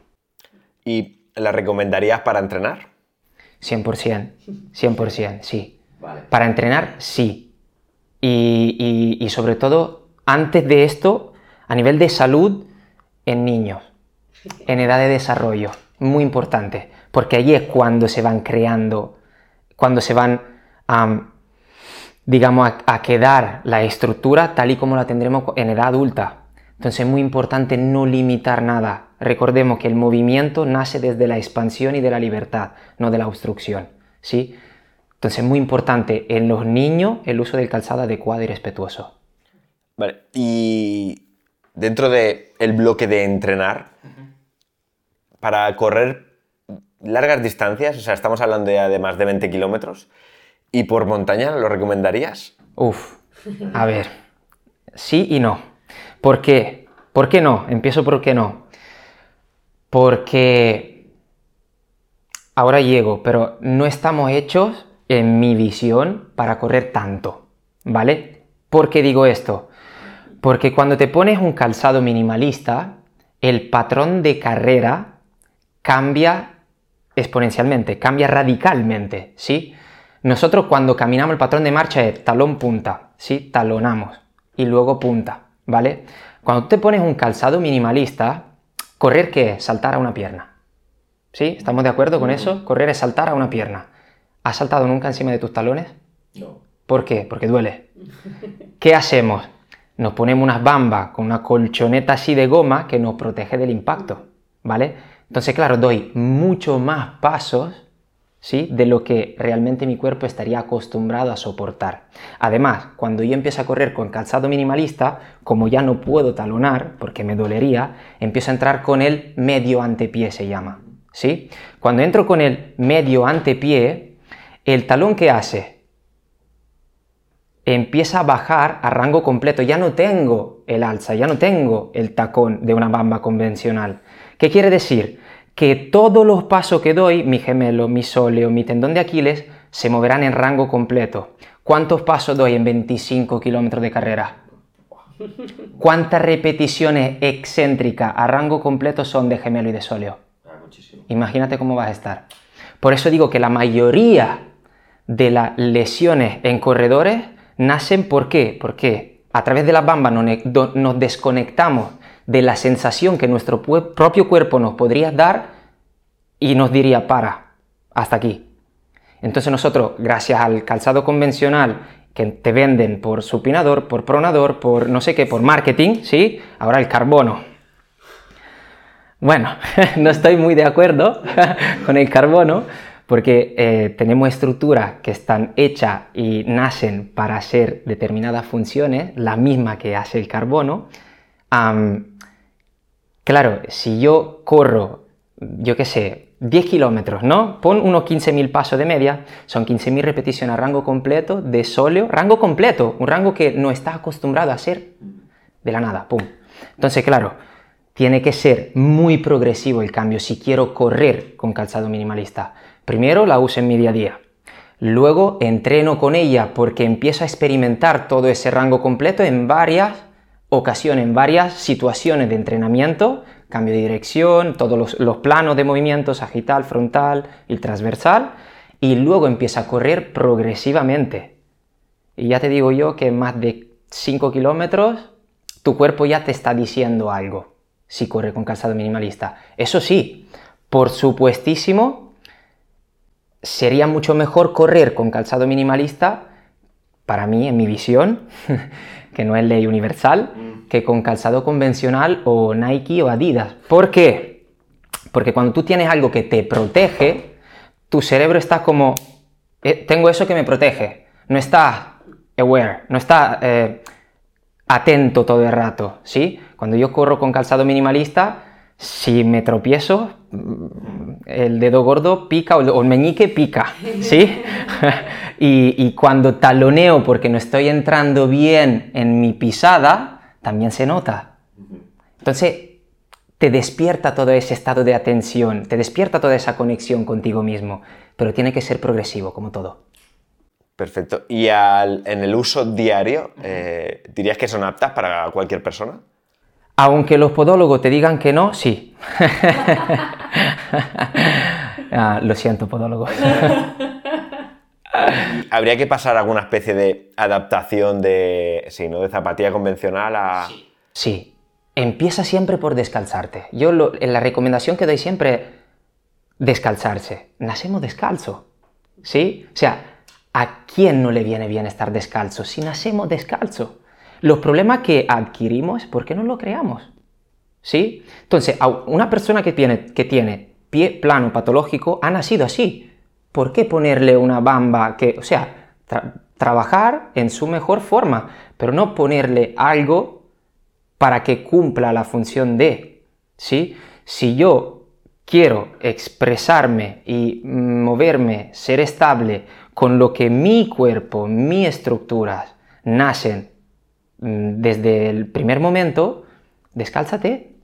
Speaker 2: ¿Y la recomendarías para entrenar?
Speaker 1: 100%, 100%, sí. Para entrenar, sí. Y, y- y sobre todo, antes de esto, a nivel de salud, en niños, en edad de desarrollo, muy importante, porque allí es cuando se van creando, cuando se van, digamos, a, a quedar la estructura tal y como la tendremos en edad adulta. Entonces es muy importante no limitar nada. Recordemos que el movimiento nace desde la expansión y de la libertad, no de la obstrucción. ¿sí? Entonces es muy importante en los niños el uso del calzado adecuado y respetuoso.
Speaker 2: Vale, y dentro del el bloque de entrenar, para correr largas distancias, o sea, estamos hablando ya de más de 20 kilómetros, y por montaña, ¿lo recomendarías?
Speaker 1: Uf, a ver, sí y no. ¿Por qué? ¿Por qué no? Empiezo por qué no. Porque ahora llego, pero no estamos hechos, en mi visión, para correr tanto, ¿vale? ¿Por qué digo esto? Porque cuando te pones un calzado minimalista, el patrón de carrera cambia exponencialmente, cambia radicalmente, ¿sí? Nosotros cuando caminamos el patrón de marcha es talón punta, ¿sí? Talonamos y luego punta, ¿vale? Cuando te pones un calzado minimalista, correr qué es? Saltar a una pierna. ¿Sí? ¿Estamos de acuerdo con eso? Correr es saltar a una pierna. ¿Has saltado nunca encima de tus talones?
Speaker 4: No.
Speaker 1: ¿Por qué? Porque duele. ¿Qué hacemos? Nos ponemos unas bambas con una colchoneta así de goma que nos protege del impacto, ¿vale? Entonces, claro, doy mucho más pasos, De lo que realmente mi cuerpo estaría acostumbrado a soportar. Además, cuando yo empiezo a correr con calzado minimalista, como ya no puedo talonar, porque me dolería, empiezo a entrar con el medio antepié, se llama, ¿sí? Cuando entro con el medio antepié, el talón que hace empieza a bajar a rango completo. Ya no tengo el alza, ya no tengo el tacón de una bamba convencional. ¿Qué quiere decir? Que todos los pasos que doy, mi gemelo, mi sóleo, mi tendón de Aquiles, se moverán en rango completo. ¿Cuántos pasos doy en 25 kilómetros de carrera? ¿Cuántas repeticiones excéntricas a rango completo son de gemelo y de sóleo?
Speaker 4: Ah, muchísimo.
Speaker 1: Imagínate cómo vas a estar. Por eso digo que la mayoría de las lesiones en corredores nacen ¿por qué? Porque a través de la bamba nos, ne- do- nos desconectamos de la sensación que nuestro propio cuerpo nos podría dar y nos diría para, hasta aquí. Entonces nosotros, gracias al calzado convencional que te venden por supinador, por pronador, por no sé qué, por marketing, ¿sí? Ahora el carbono. Bueno, no estoy muy de acuerdo con el carbono porque eh, tenemos estructuras que están hechas y nacen para hacer determinadas funciones, la misma que hace el carbono. Claro, si yo corro, yo qué sé, 10 kilómetros, ¿no? Pon unos 15.000 pasos de media, son 15.000 repeticiones a rango completo de sóleo, rango completo, un rango que no está acostumbrado a hacer de la nada, pum. Entonces, claro, tiene que ser muy progresivo el cambio si quiero correr con calzado minimalista. Primero la uso en mi día a día. Luego entreno con ella porque empiezo a experimentar todo ese rango completo en varias ocasiones, en varias situaciones de entrenamiento, cambio de dirección, todos los, los planos de movimiento, sagital, frontal y transversal, y luego empiezo a correr progresivamente. Y ya te digo yo que más de 5 kilómetros, tu cuerpo ya te está diciendo algo si corre con calzado minimalista. Eso sí, por supuestísimo, sería mucho mejor correr con calzado minimalista, para mí, en mi visión, que no es ley universal, que con calzado convencional o Nike o Adidas. ¿Por qué? Porque cuando tú tienes algo que te protege, tu cerebro está como, "Eh, tengo eso que me protege, no está aware, no está eh, atento todo el rato, ¿sí? Cuando yo corro con calzado minimalista, si me tropiezo, mm, el dedo gordo pica o el- meñique pica, ¿sí? y, y cuando taloneo porque no estoy entrando bien en mi pisada, también se nota. Entonces, te despierta todo ese estado de atención, te despierta toda esa conexión contigo mismo, pero tiene que ser progresivo, como todo.
Speaker 2: Perfecto. ¿Y al- en el uso diario, eh, dirías que son aptas para cualquier persona?
Speaker 1: Aunque los podólogos te digan que no, sí. Ah, lo siento, podólogos.
Speaker 2: ¿Habría que pasar alguna especie de adaptación de, sí, ¿no? de zapatilla convencional a...
Speaker 1: Sí, empieza siempre por descalzarte. Yo lo- en la recomendación que doy siempre, descalzarse. Nacemos descalzo, ¿sí? O sea, ¿a quién no le viene bien estar descalzo si nacemos descalzo? Los problemas que adquirimos, ¿por qué no lo creamos? ¿Sí? Entonces, una persona que tiene, que tiene pie plano patológico ha nacido así. ¿Por qué ponerle una bamba que, o sea, tra- trabajar en su mejor forma, pero no ponerle algo para que cumpla la función de, ¿sí? Si yo quiero expresarme y moverme, ser estable con lo que mi cuerpo, mis estructuras nacen desde el primer momento, descálzate,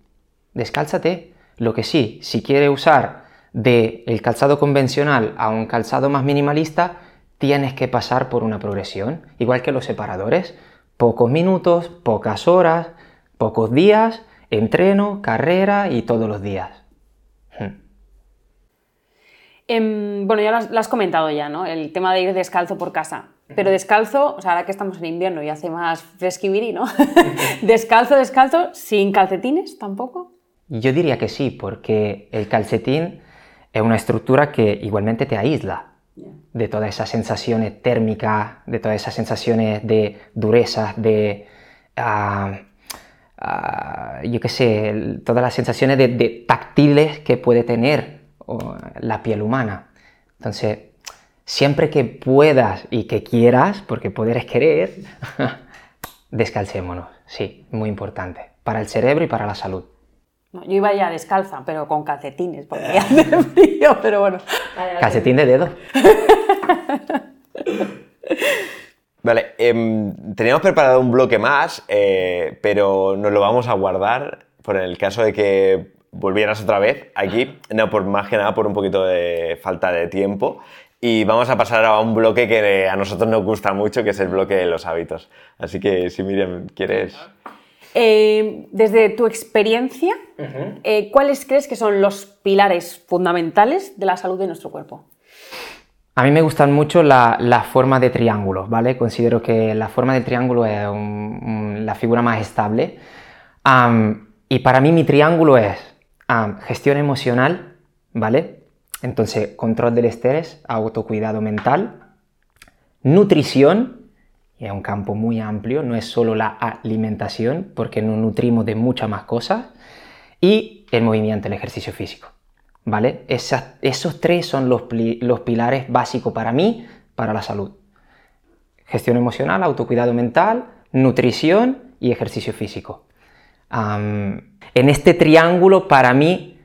Speaker 1: descálzate. Lo que sí, si quiere usar de el calzado convencional a un calzado más minimalista, tienes que pasar por una progresión, igual que los separadores. Pocos minutos, pocas horas, pocos días entreno, carrera y todos los días. Hmm.
Speaker 3: Em, bueno, ya lo has, lo has comentado ya, ¿no? El tema de ir descalzo por casa. Pero descalzo, o sea, ahora que estamos en invierno y hace más fresquibiri, ¿no? descalzo, descalzo, sin calcetines tampoco.
Speaker 1: Yo diría que sí, porque el calcetín es una estructura que igualmente te aísla de todas esas sensaciones térmicas, de todas esas sensaciones de dureza, de, ah, ah, yo qué sé, todas las sensaciones de, de táctiles que puede tener la piel humana. Entonces, siempre que puedas y que quieras, porque poder es querer, descalcémonos, sí, muy importante, para el cerebro y para la salud.
Speaker 3: No, yo iba ya descalza, pero con calcetines, porque ya hace frío, pero bueno.
Speaker 1: Calcetín de dedo.
Speaker 2: Vale, em, teníamos preparado un bloque más, eh, pero nos lo vamos a guardar por el caso de que volvieras otra vez aquí, no por más que nada por un poquito de falta de tiempo. Y vamos a pasar a un bloque que a nosotros nos gusta mucho, que es el bloque de los hábitos. Así que si Miriam, ¿quieres?
Speaker 3: Eh, desde tu experiencia, eh, ¿cuáles crees que son los pilares fundamentales de la salud de nuestro cuerpo?
Speaker 1: A mí me gustan mucho la, la forma de triángulo, ¿vale? Considero que la forma de triángulo es un- un- la figura más estable. Y para mí mi triángulo es gestión emocional, ¿vale? Entonces, control del estrés, autocuidado mental, nutrición, y es un campo muy amplio, no es solo la alimentación, porque nos nutrimos de muchas más cosas, y el movimiento, el ejercicio físico. ¿Vale? Esos tres son los, pilares básicos para mí, para la salud. Gestión emocional, autocuidado mental, nutrición y ejercicio físico. En este triángulo, para mí,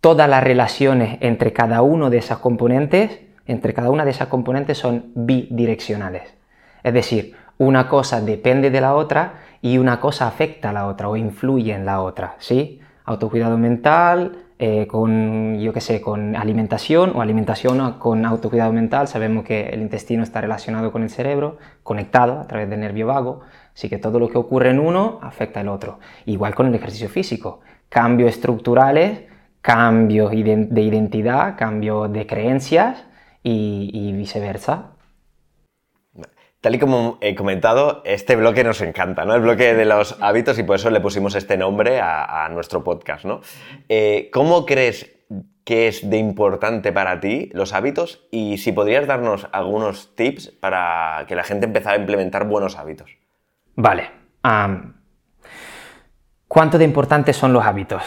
Speaker 1: todas las relaciones entre cada uno de esas componentes, entre cada una de esas componentes son bidireccionales. Es decir, una cosa depende de la otra y una cosa afecta a la otra o influye en la otra, ¿sí? Autocuidado mental, eh, con, yo qué sé, con alimentación o alimentación con autocuidado mental. Sabemos que el intestino está relacionado con el cerebro, conectado a través del nervio vago, así que todo lo que ocurre en uno afecta al otro. Igual con el ejercicio físico. Cambios estructurales, cambios de identidad, cambios de creencias y, y viceversa.
Speaker 2: Tal y como he comentado, este bloque nos encanta, ¿no? El bloque de los hábitos y por eso le pusimos este nombre a, a nuestro podcast, ¿no? Eh, ¿Cómo crees que es de importante para ti los hábitos y si podrías darnos algunos tips para que la gente empezara a implementar buenos hábitos?
Speaker 1: Vale. ¿Cuánto de importantes son los hábitos?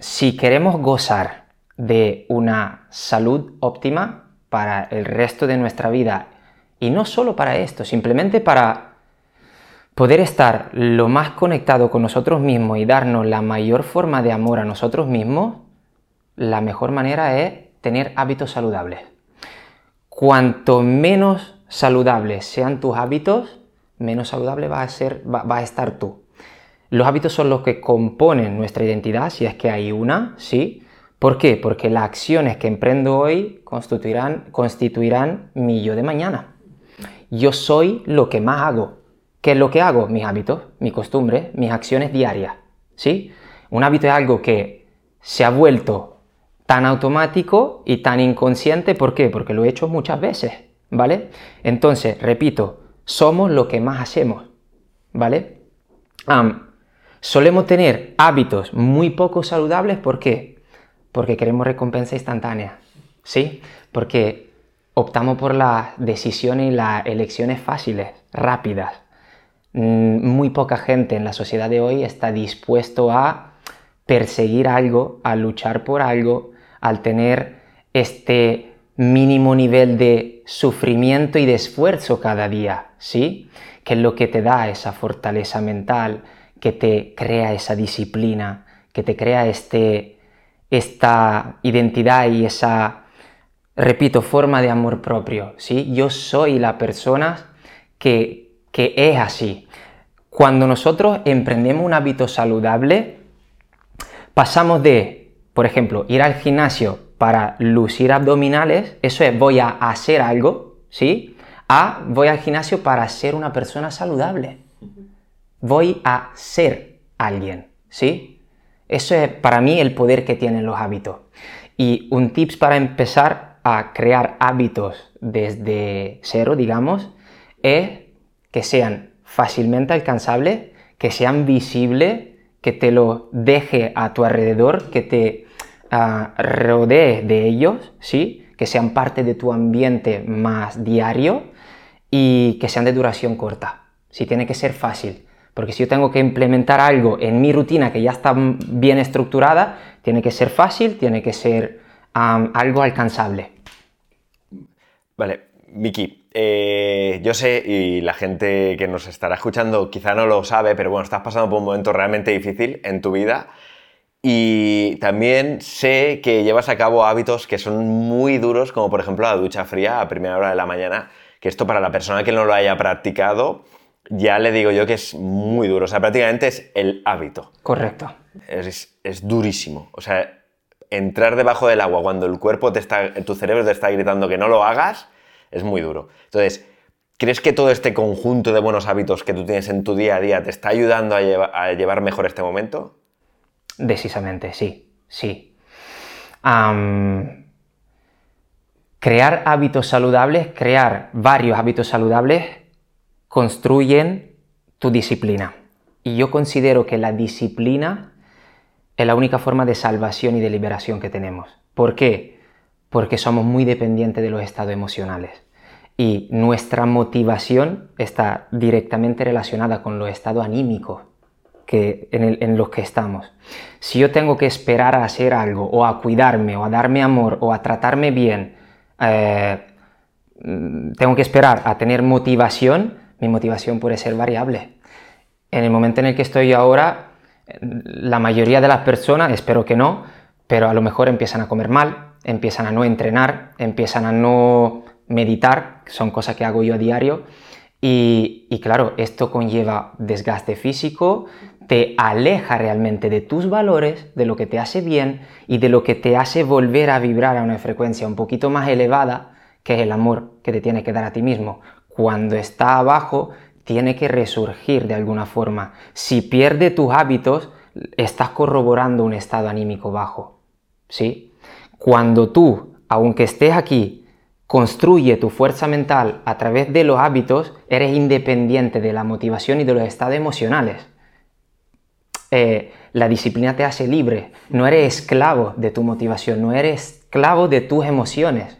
Speaker 1: Si queremos gozar de una salud óptima para el resto de nuestra vida, y no solo para esto, simplemente para poder estar lo más conectado con nosotros mismos y darnos la mayor forma de amor a nosotros mismos, la mejor manera es tener hábitos saludables. Cuanto menos saludables sean tus hábitos, menos saludable va a, ser, va a estar tú. Los hábitos son los que componen nuestra identidad, si es que hay una, ¿sí? ¿Por qué? Porque las acciones que emprendo hoy constituirán, mi yo de mañana. Yo soy lo que más hago. ¿Qué es lo que hago? Mis hábitos, mis costumbres, mis acciones diarias, ¿sí? Un hábito es algo que se ha vuelto tan automático y tan inconsciente. ¿Por qué? Porque lo he hecho muchas veces, ¿vale? Entonces, repito, somos lo que más hacemos, ¿vale? Solemos tener hábitos muy poco saludables, ¿por qué? Porque queremos recompensa instantánea, ¿sí? Porque optamos por las decisiones y las elecciones fáciles, rápidas. Mm, Muy poca gente en la sociedad de hoy está dispuesto a perseguir algo, a luchar por algo, al tener este mínimo nivel de sufrimiento y de esfuerzo cada día, ¿sí? Que es lo que te da esa fortaleza mental, que te crea esa disciplina, que te crea este, esta identidad y esa, repito, forma de amor propio, ¿sí? Yo soy la persona que, que es así. Cuando nosotros emprendemos un hábito saludable, pasamos de, por ejemplo, ir al gimnasio para lucir abdominales, eso es voy a hacer algo, ¿sí? A voy al gimnasio para ser una persona saludable. Voy a ser alguien, ¿sí? Eso es para mí el poder que tienen los hábitos. Y un tips para empezar a crear hábitos desde cero, digamos, es que sean fácilmente alcanzables, que sean visibles, que te lo deje a tu alrededor, que te ah, rodee de ellos, ¿sí? que sean parte de tu ambiente más diario y que sean de duración corta. Si tiene que ser fácil. Porque si yo tengo que implementar algo en mi rutina que ya está bien estructurada, tiene que ser fácil, tiene que ser algo alcanzable.
Speaker 2: Vale, Miki, eh, yo sé, y la gente que nos estará escuchando quizá no lo sabe, pero bueno, estás pasando por un momento realmente difícil en tu vida. Y también sé que llevas a cabo hábitos que son muy duros, como por ejemplo la ducha fría a primera hora de la mañana, que esto para la persona que no lo haya practicado, ya le digo yo que es muy duro. O sea, prácticamente es el hábito.
Speaker 1: Correcto.
Speaker 2: Es, es durísimo. O sea, entrar debajo del agua cuando el cuerpo te está, tu cerebro te está gritando que no lo hagas, es muy duro. Entonces, ¿crees que todo este conjunto de buenos hábitos que tú tienes en tu día a día te está ayudando a, llevar mejor este momento?
Speaker 1: Decisamente, sí, sí. crear hábitos saludables, crear varios hábitos saludables, construyen tu disciplina. Y yo considero que la disciplina es la única forma de salvación y de liberación que tenemos. ¿Por qué? Porque somos muy dependientes de los estados emocionales. Y nuestra motivación está directamente relacionada con los estados anímicos que, en, los que estamos. Si yo tengo que esperar a hacer algo, o a cuidarme, o a darme amor, o a tratarme bien, eh, tengo que esperar a tener motivación, mi motivación puede ser variable. En el momento en el que estoy ahora, la mayoría de las personas, espero que no, pero a lo mejor empiezan a comer mal, empiezan a no entrenar, empiezan a no meditar, son cosas que hago yo a diario, y, claro, esto conlleva desgaste físico, te aleja realmente de tus valores, de lo que te hace bien y de lo que te hace volver a vibrar a una frecuencia un poquito más elevada, que es el amor que te tiene que dar a ti mismo. Cuando está abajo, tiene que resurgir de alguna forma. Si pierde tus hábitos, estás corroborando un estado anímico bajo. ¿Sí? Cuando tú, aunque estés aquí, construye tu fuerza mental a través de los hábitos, eres independiente de la motivación y de los estados emocionales. Eh, la disciplina te hace libre, no eres esclavo de tu motivación, no eres esclavo de tus emociones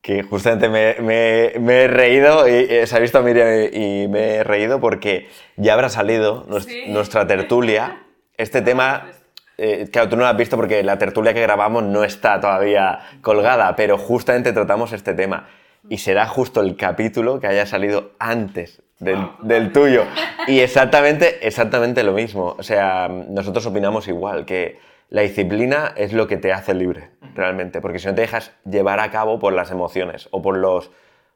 Speaker 2: que justamente me, he reído, y, se ha visto a Miriam y, me he reído porque ya habrá salido nuestra tertulia. Este tema, eh, claro, tú no lo has visto porque la tertulia que grabamos no está todavía colgada, pero justamente tratamos este tema. Y será justo el capítulo que haya salido antes del, del, tuyo. Y exactamente, exactamente lo mismo. O sea, nosotros opinamos igual, que la disciplina es lo que te hace libre, realmente, porque si no te dejas llevar a cabo por las emociones o por, los,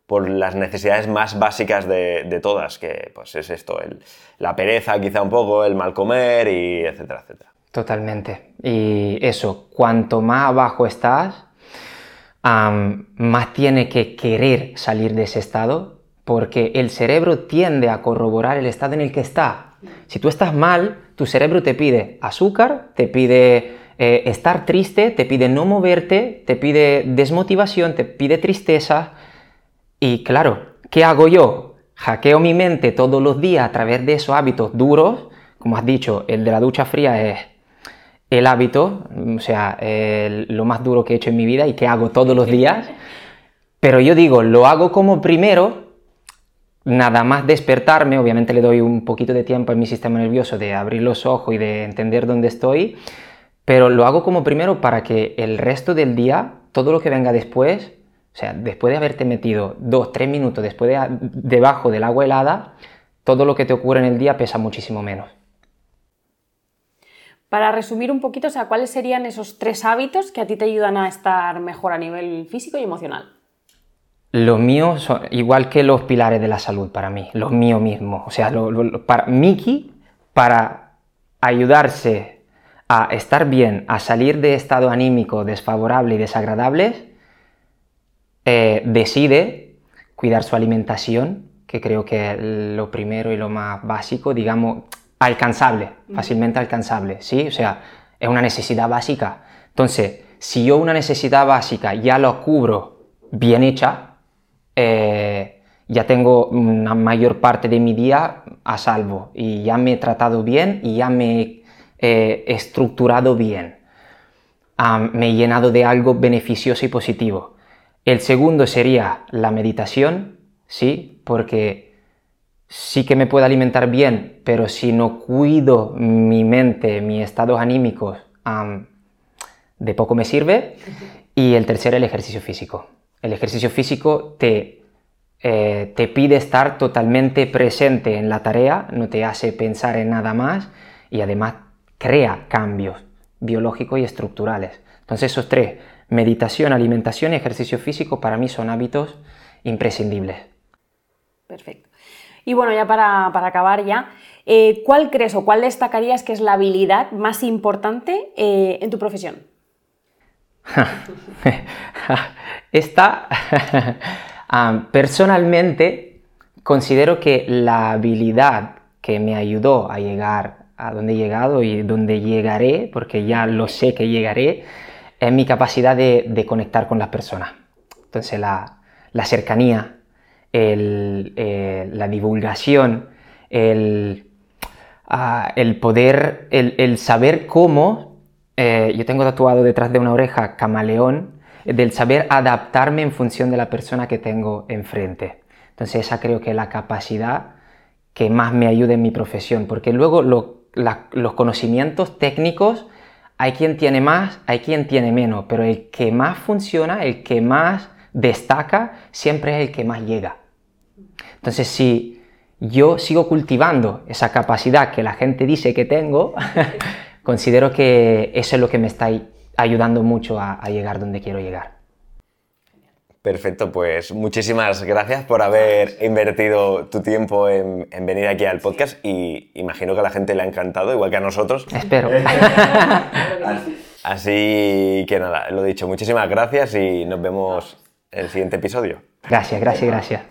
Speaker 2: por las necesidades más básicas de, todas, que pues es esto, el, la pereza quizá un poco, el mal comer y etcétera, etcétera.
Speaker 1: Totalmente. Y eso, cuanto más abajo estás, más tiene que querer salir de ese estado, porque el cerebro tiende a corroborar el estado en el que está. Si tú estás mal, tu cerebro te pide azúcar, te pide eh, estar triste, te pide no moverte, te pide desmotivación, te pide tristeza. Y claro, ¿qué hago yo? Hackeo mi mente todos los días a través de esos hábitos duros. Como has dicho, el de la ducha fría es el hábito, o sea, lo más duro que he hecho en mi vida y que hago todos los días. Pero yo digo, lo hago como primero nada más despertarme, obviamente le doy un poquito de tiempo a mi sistema nervioso de abrir los ojos y de entender dónde estoy, pero lo hago como primero para que el resto del día, todo lo que venga después, o sea, después de haberte metido dos, tres minutos después de, debajo del agua helada, todo lo que te ocurre en el día pesa muchísimo menos.
Speaker 3: Para resumir un poquito, o sea, ¿cuáles serían esos tres hábitos que a ti te ayudan a estar mejor a nivel físico y emocional?
Speaker 1: Los míos son igual que los pilares de la salud para mí, los míos mismos. O sea, para Miki, para ayudarse a estar bien, a salir de estado anímico desfavorable y desagradable, eh, decide cuidar su alimentación, que creo que es lo primero y lo más básico, digamos, alcanzable, fácilmente alcanzable, ¿sí? O sea, es una necesidad básica. Entonces, si yo una necesidad básica ya lo cubro bien hecha, eh, ya tengo una mayor parte de mi día a salvo y ya me he tratado bien y ya me he estructurado bien. me he llenado de algo beneficioso y positivo. El segundo sería la meditación, ¿sí? Porque sí que me puedo alimentar bien, pero si no cuido mi mente, mis estados anímicos, de poco me sirve. Y el tercero, el ejercicio físico. El ejercicio físico te, eh, te pide estar totalmente presente en la tarea, no te hace pensar en nada más y además crea cambios biológicos y estructurales. Entonces esos tres, meditación, alimentación y ejercicio físico, para mí son hábitos imprescindibles.
Speaker 3: Perfecto. Y bueno, ya para, acabar ya, eh, ¿cuál crees o cuál destacarías que es la habilidad más importante eh, en tu profesión?
Speaker 1: Esta, personalmente, considero que la habilidad que me ayudó a llegar a donde he llegado y donde llegaré, porque ya lo sé que llegaré, es mi capacidad de, conectar con las personas. Entonces, la, cercanía, eh, la divulgación, el, ah, el poder, el saber cómo eh, yo tengo tatuado detrás de una oreja camaleón, del saber adaptarme en función de la persona que tengo enfrente. Entonces esa creo que es la capacidad que más me ayuda en mi profesión, porque luego los conocimientos técnicos hay quien tiene más, hay quien tiene menos, pero el que más funciona, el que más destaca, siempre es el que más llega. Entonces si yo sigo cultivando esa capacidad que la gente dice que tengo, considero que eso es lo que me está ayudando mucho a, llegar donde quiero llegar.
Speaker 2: Perfecto, pues muchísimas gracias por haber invertido tu tiempo en, venir aquí al podcast y imagino que a la gente le ha encantado, igual que a nosotros.
Speaker 1: Espero.
Speaker 2: Así que nada, lo dicho, muchísimas gracias y nos vemos en el siguiente episodio.
Speaker 1: Gracias, gracias, gracias.